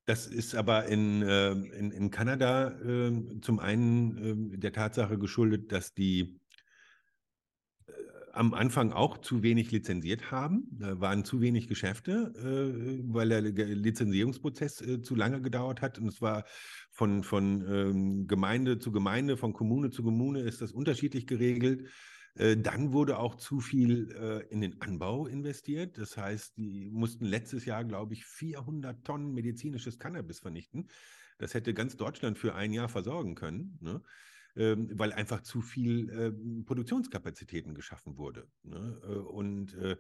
das ist aber in, äh, in, in Kanada äh, zum einen äh, der Tatsache geschuldet, dass die äh, am Anfang auch zu wenig lizenziert haben. Da waren zu wenig Geschäfte, äh, weil der Lizenzierungsprozess äh, zu lange gedauert hat. Und es war von, von ähm, Gemeinde zu Gemeinde, von Kommune zu Kommune ist das unterschiedlich geregelt. Äh, dann wurde auch zu viel äh, in den Anbau investiert. Das heißt, die mussten letztes Jahr, glaube ich, 400 Tonnen medizinisches Cannabis vernichten. Das hätte ganz Deutschland für ein Jahr versorgen können. Ne? Ähm, weil einfach zu viel äh, Produktionskapazitäten geschaffen wurde. Ne? Äh, und äh,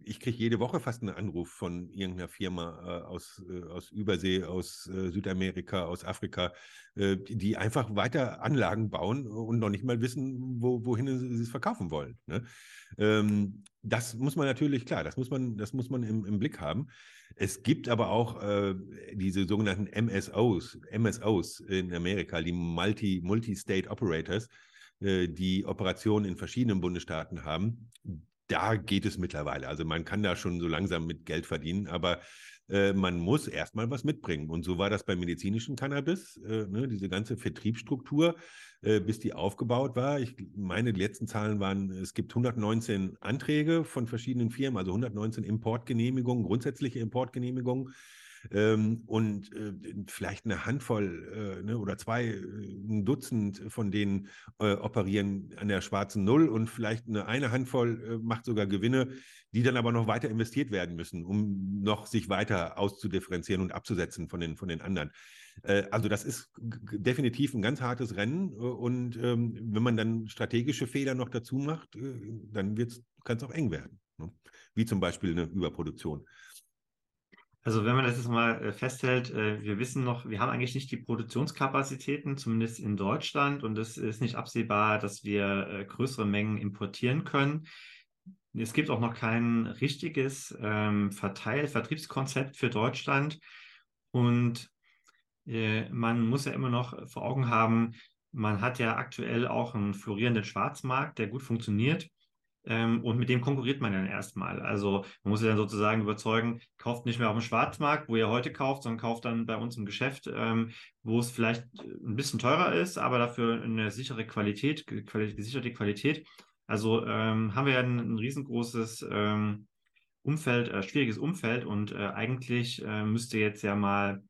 ich kriege jede Woche fast einen Anruf von irgendeiner Firma äh, aus, aus Übersee, aus Südamerika, aus Afrika, die einfach weiter Anlagen bauen und noch nicht mal wissen, wo, wohin sie es verkaufen wollen. Ne? Ähm, das muss man natürlich, klar, das muss man, das muss man im, im Blick haben. Es gibt aber auch äh, diese sogenannten MSOs, MSOs in Amerika, die Multi, Multi-State Operators, äh, die Operationen in verschiedenen Bundesstaaten haben. Da geht es mittlerweile. Also man kann da schon so langsam mit Geld verdienen, aber äh, man muss erstmal was mitbringen. Und so war das beim medizinischen Cannabis, äh, ne, diese ganze Vertriebsstruktur, äh, bis die aufgebaut war. Ich meine, die letzten Zahlen waren, es gibt 119 Anträge von verschiedenen Firmen, also 119 Importgenehmigungen, grundsätzliche Importgenehmigungen. Ähm, und äh, vielleicht eine Handvoll äh, ne, oder zwei, äh, ein Dutzend von denen äh, operieren an der schwarzen Null und vielleicht eine, eine Handvoll äh, macht sogar Gewinne, die dann aber noch weiter investiert werden müssen, um noch sich weiter auszudifferenzieren und abzusetzen von den, von den anderen. Äh, also das ist definitiv ein ganz hartes Rennen und ähm, wenn man dann strategische Fehler noch dazu macht, dann kann es auch eng werden. Ne? Wie zum Beispiel eine Überproduktion. Also wenn man das jetzt mal äh, festhält, äh, wir wissen noch, wir haben eigentlich nicht die Produktionskapazitäten, zumindest in Deutschland, und es ist nicht absehbar, dass wir äh, größere Mengen importieren können. Es gibt auch noch kein richtiges ähm, Verteil Vertriebskonzept für Deutschland. Und äh, man muss ja immer noch vor Augen haben, man hat ja aktuell auch einen florierenden Schwarzmarkt, der gut funktioniert. Ähm, und mit dem konkurriert man dann erstmal. Also man muss ja dann sozusagen überzeugen, kauft nicht mehr auf dem Schwarzmarkt, wo ihr heute kauft, sondern kauft dann bei uns im Geschäft, ähm, wo es vielleicht ein bisschen teurer ist, aber dafür eine sichere Qualität, gesicherte Qualität. Also ähm, haben wir ja ein, ein riesengroßes ähm, Umfeld, äh, schwieriges Umfeld und äh, eigentlich äh, müsste jetzt ja mal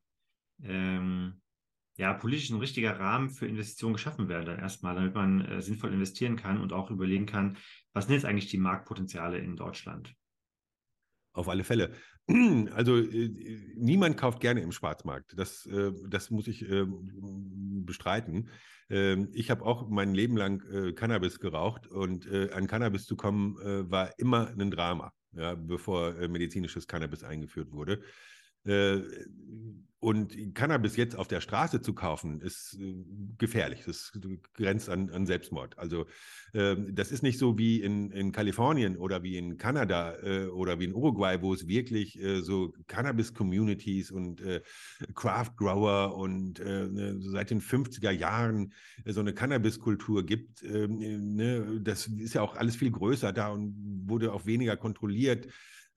ähm, ja, politisch ein richtiger Rahmen für Investitionen geschaffen werden, dann erstmal, damit man äh, sinnvoll investieren kann und auch überlegen kann, was sind jetzt eigentlich die Marktpotenziale in Deutschland? Auf alle Fälle. Also äh, niemand kauft gerne im Schwarzmarkt. Das, äh, das muss ich äh, bestreiten. Ähm, ich habe auch mein Leben lang äh, Cannabis geraucht und äh, an Cannabis zu kommen war immer ein Drama, ja, bevor medizinisches Cannabis eingeführt wurde. Und Cannabis jetzt auf der Straße zu kaufen, ist äh, gefährlich. Das grenzt an, an Selbstmord. Also äh, das ist nicht so wie in, in Kalifornien oder wie in Kanada äh, oder wie in Uruguay, wo es wirklich äh, so Cannabis-Communities und äh, Craft-Grower und äh, ne, seit den 50er Jahren so eine Cannabis-Kultur gibt. Ähm, ne? Das ist ja auch alles viel größer da und wurde auch weniger kontrolliert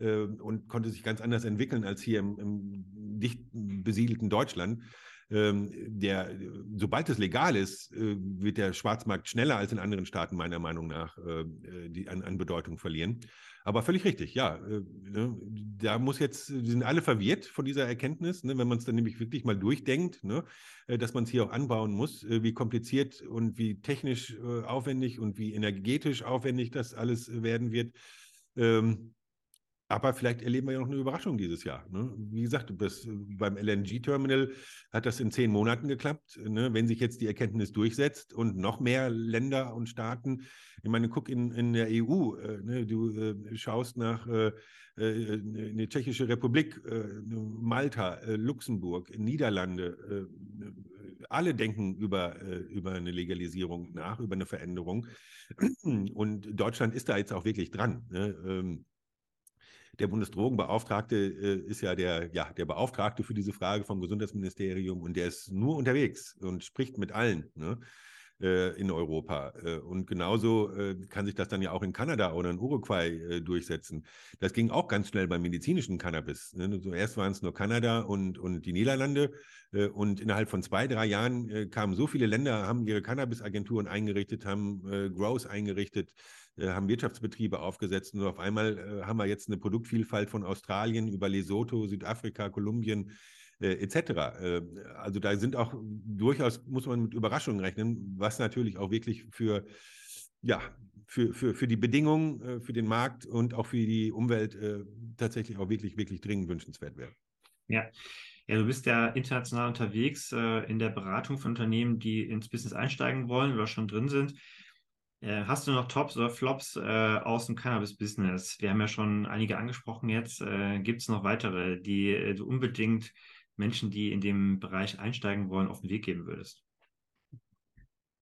äh, und konnte sich ganz anders entwickeln als hier im, im dicht besiedelten Deutschland. Ähm, der, sobald es legal ist, äh, wird der Schwarzmarkt schneller als in anderen Staaten meiner Meinung nach äh, die, an, an Bedeutung verlieren. Aber völlig richtig, ja. Äh, ne, da muss jetzt, die sind alle verwirrt von dieser Erkenntnis, ne, wenn man es dann nämlich wirklich mal durchdenkt, ne, äh, dass man es hier auch anbauen muss, äh, wie kompliziert und wie technisch äh, aufwendig und wie energetisch aufwendig das alles werden wird. Ähm, aber vielleicht erleben wir ja noch eine Überraschung dieses Jahr. Ne? Wie gesagt, bis, beim LNG-Terminal hat das in zehn Monaten geklappt. Ne? Wenn sich jetzt die Erkenntnis durchsetzt und noch mehr Länder und Staaten, ich meine, guck in, in der EU, äh, ne? du äh, schaust nach äh, äh eine Tschechische Republik, äh, Malta, äh, Luxemburg, Niederlande, alle denken über, über eine Legalisierung nach, über eine Veränderung. Und Deutschland ist da jetzt auch wirklich dran. Ne? Ähm, der Bundesdrogenbeauftragte äh, ist ja der, ja der Beauftragte für diese Frage vom Gesundheitsministerium und der ist nur unterwegs und spricht mit allen. Ne? Äh, in Europa. Äh, und genauso äh, kann sich das dann ja auch in Kanada oder in Uruguay durchsetzen. Das ging auch ganz schnell beim medizinischen Cannabis. Ne? Zuerst waren es nur Kanada und, und die Niederlande. Und innerhalb von zwei, drei Jahren kamen so viele Länder, haben ihre Cannabis-Agenturen eingerichtet, haben Growth eingerichtet, haben Wirtschaftsbetriebe aufgesetzt. Und auf einmal haben wir jetzt eine Produktvielfalt von Australien über Lesotho, Südafrika, Kolumbien, äh, etc. Äh, also da sind auch durchaus, muss man mit Überraschungen rechnen, was natürlich auch wirklich für, ja, für, für, für die Bedingungen, äh, für den Markt und auch für die Umwelt äh, tatsächlich auch wirklich, wirklich dringend wünschenswert wäre. Ja. Ja, du bist ja international unterwegs äh, in der Beratung von Unternehmen, die ins Business einsteigen wollen oder schon drin sind. Äh, hast du noch Tops oder Flops äh, aus dem Cannabis-Business? Wir haben ja schon einige angesprochen jetzt. Äh, Gibt es noch weitere, die du unbedingt Menschen, die in dem Bereich einsteigen wollen, auf den Weg geben würdest?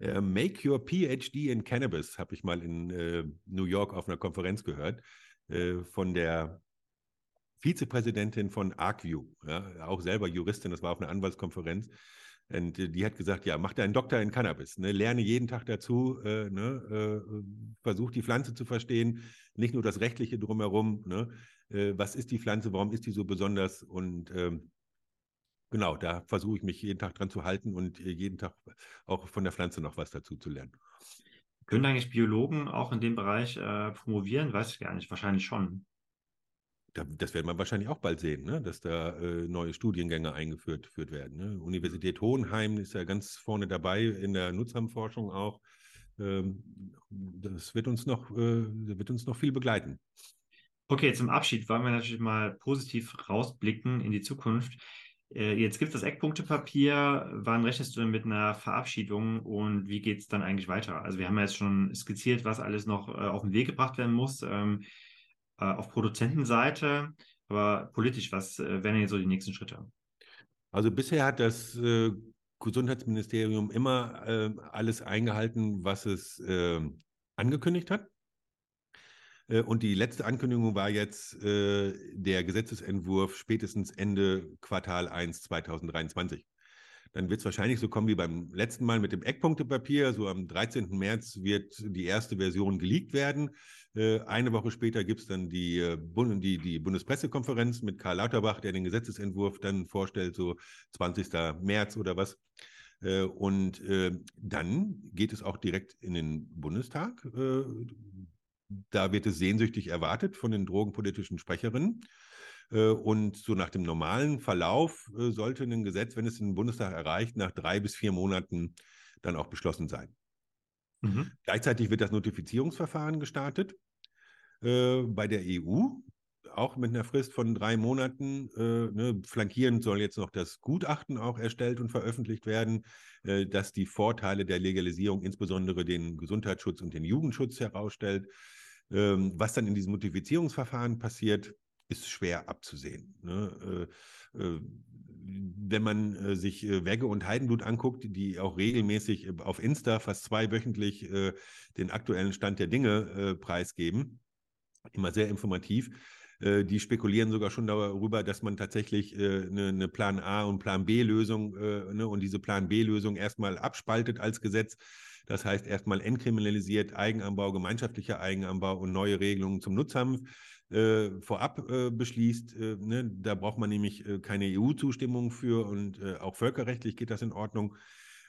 Uh, Make Your PhD in Cannabis habe ich mal in uh, New York auf einer Konferenz gehört von der Vizepräsidentin von ArcView, ja, auch selber Juristin, das war auf einer Anwaltskonferenz. Und die hat gesagt, ja, mach deinen Doktor in Cannabis, ne? lerne jeden Tag dazu, ne? versuch die Pflanze zu verstehen, nicht nur das Rechtliche drumherum. Ne? was ist die Pflanze, warum ist die so besonders? Und ähm, genau, da versuche ich mich jeden Tag dran zu halten und äh, jeden Tag auch von der Pflanze noch was dazu zu lernen. Können eigentlich Biologen auch in dem Bereich äh, promovieren? Weiß ich gar nicht, wahrscheinlich schon. Das werden wir wahrscheinlich auch bald sehen, ne? dass da äh, neue Studiengänge eingeführt, werden. Ne? Universität Hohenheim ist ja ganz vorne dabei in der Nutzerforschung auch. Ähm, das wird uns noch, äh, wird uns noch viel begleiten. Okay, zum Abschied wollen wir natürlich mal positiv rausblicken in die Zukunft. Äh, jetzt gibt es das Eckpunktepapier. Wann rechnest du denn mit einer Verabschiedung und wie geht es dann eigentlich weiter? Also wir haben ja jetzt schon skizziert, was alles noch äh, auf den Weg gebracht werden muss ähm, äh, auf Produzentenseite, aber politisch, was äh, wären jetzt so die nächsten Schritte? Also bisher hat das äh, Gesundheitsministerium immer alles eingehalten, was es angekündigt hat. Und die letzte Ankündigung war jetzt der Gesetzesentwurf spätestens Ende Quartal 1 2023. Dann wird es wahrscheinlich so kommen wie beim letzten Mal mit dem Eckpunktepapier. So am 13. März wird die erste Version geleakt werden. Äh, eine Woche später gibt es dann die, äh, die, die Bundespressekonferenz mit Karl Lauterbach, der den Gesetzesentwurf dann vorstellt, so 20. März oder was. Äh, und dann geht es auch direkt in den Bundestag. Da wird es sehnsüchtig erwartet von den drogenpolitischen Sprecherinnen. Und so nach dem normalen Verlauf sollte ein Gesetz, wenn es den Bundestag erreicht, nach drei bis vier Monaten dann auch beschlossen sein. Mhm. Gleichzeitig wird das Notifizierungsverfahren gestartet äh, bei der EU, auch mit einer Frist von drei Monaten. Äh, ne, flankierend soll jetzt noch das Gutachten auch erstellt und veröffentlicht werden, äh, das die Vorteile der Legalisierung, insbesondere den Gesundheitsschutz und den Jugendschutz herausstellt. Ähm, was dann in diesem Notifizierungsverfahren passiert, ist schwer abzusehen. Ne? Äh, äh, wenn man äh, sich äh, Wegge und Heidenblut anguckt, die auch regelmäßig auf Insta fast zweiwöchentlich den aktuellen Stand der Dinge preisgeben, immer sehr informativ, die spekulieren sogar schon darüber, dass man tatsächlich eine, eine, Plan A und Plan B-Lösung ne, und diese Plan B-Lösung erstmal abspaltet als Gesetz das heißt, erstmal entkriminalisiert Eigenanbau, gemeinschaftlicher Eigenanbau und neue Regelungen zum Nutzhanf äh, vorab äh, beschließt. Äh, ne? Da braucht man nämlich äh, keine EU-Zustimmung für und äh, auch völkerrechtlich geht das in Ordnung.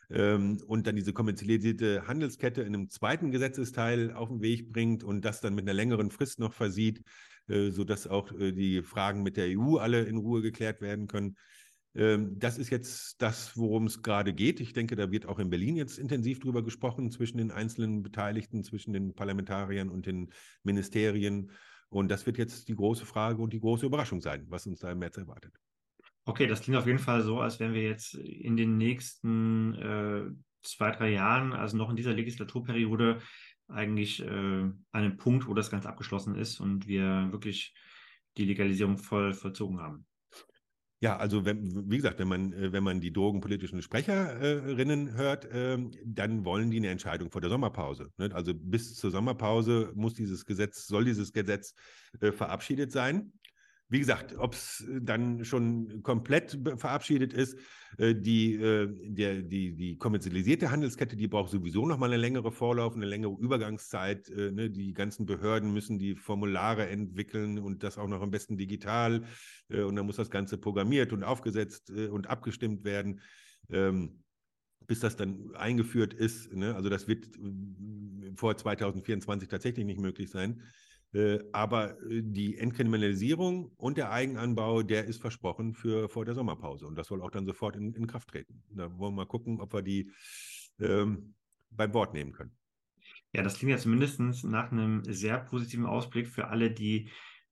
Ähm, und dann diese kommerzialisierte Handelskette in einem zweiten Gesetzesteil auf den Weg bringt und das dann mit einer längeren Frist noch versieht, äh, sodass auch die Fragen mit der EU alle in Ruhe geklärt werden können. Ähm, das ist jetzt das, worum es gerade geht. Ich denke, da wird auch in Berlin jetzt intensiv drüber gesprochen zwischen den einzelnen Beteiligten, zwischen den Parlamentariern und den Ministerien. Und das wird jetzt die große Frage und die große Überraschung sein, was uns da im März erwartet. Okay, das klingt auf jeden Fall so, als wären wir jetzt in den nächsten äh, zwei, drei Jahren, also noch in dieser Legislaturperiode, eigentlich äh, an einem Punkt, wo das Ganze abgeschlossen ist und wir wirklich die Legalisierung voll vollzogen haben. Ja, also wenn, wie gesagt, wenn man, äh, wenn man die drogenpolitischen Sprecherinnen hört, ähm, dann wollen die eine Entscheidung vor der Sommerpause. Ne? Also bis zur Sommerpause muss dieses Gesetz, soll dieses Gesetz äh, verabschiedet sein. Wie gesagt, ob es dann schon komplett verabschiedet ist, äh, die, äh, der, die, die kommerzialisierte Handelskette, die braucht sowieso noch mal eine längere Vorlauf, eine längere Übergangszeit. Äh, ne? Die ganzen Behörden müssen die Formulare entwickeln und das auch noch am besten digital. Und dann muss das Ganze programmiert und aufgesetzt und abgestimmt werden. Ähm, bis das dann eingeführt ist. Ne? Also das wird vor 2024 tatsächlich nicht möglich sein. Äh, aber äh, die Entkriminalisierung und der Eigenanbau, der ist versprochen für vor der Sommerpause. Und das soll auch dann sofort in, in Kraft treten. Da wollen wir mal gucken, ob wir die ähm, beim Wort nehmen können. Ja, das klingt ja zumindest nach einem sehr positiven Ausblick für alle, die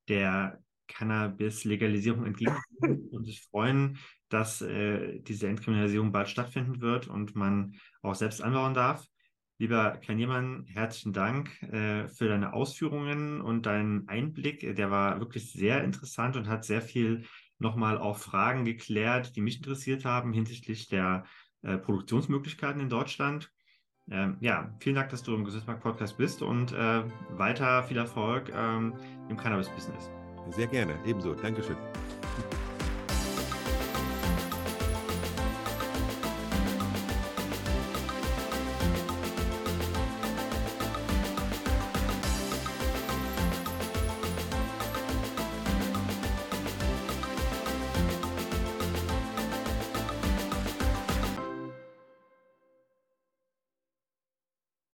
der Cannabis-Legalisierung entgegenkommen und sich freuen, dass äh, diese Entkriminalisierung bald stattfinden wird und man auch selbst anbauen darf. Lieber Kanjemann, herzlichen Dank äh, für deine Ausführungen und deinen Einblick. Der war wirklich sehr interessant und hat sehr viel nochmal auch Fragen geklärt, die mich interessiert haben hinsichtlich der äh, Produktionsmöglichkeiten in Deutschland. Ähm, ja, vielen Dank, dass du im Gesundheitsmarkt Podcast bist und äh, weiter viel Erfolg ähm, im Cannabis-Business. Sehr gerne, ebenso. Dankeschön.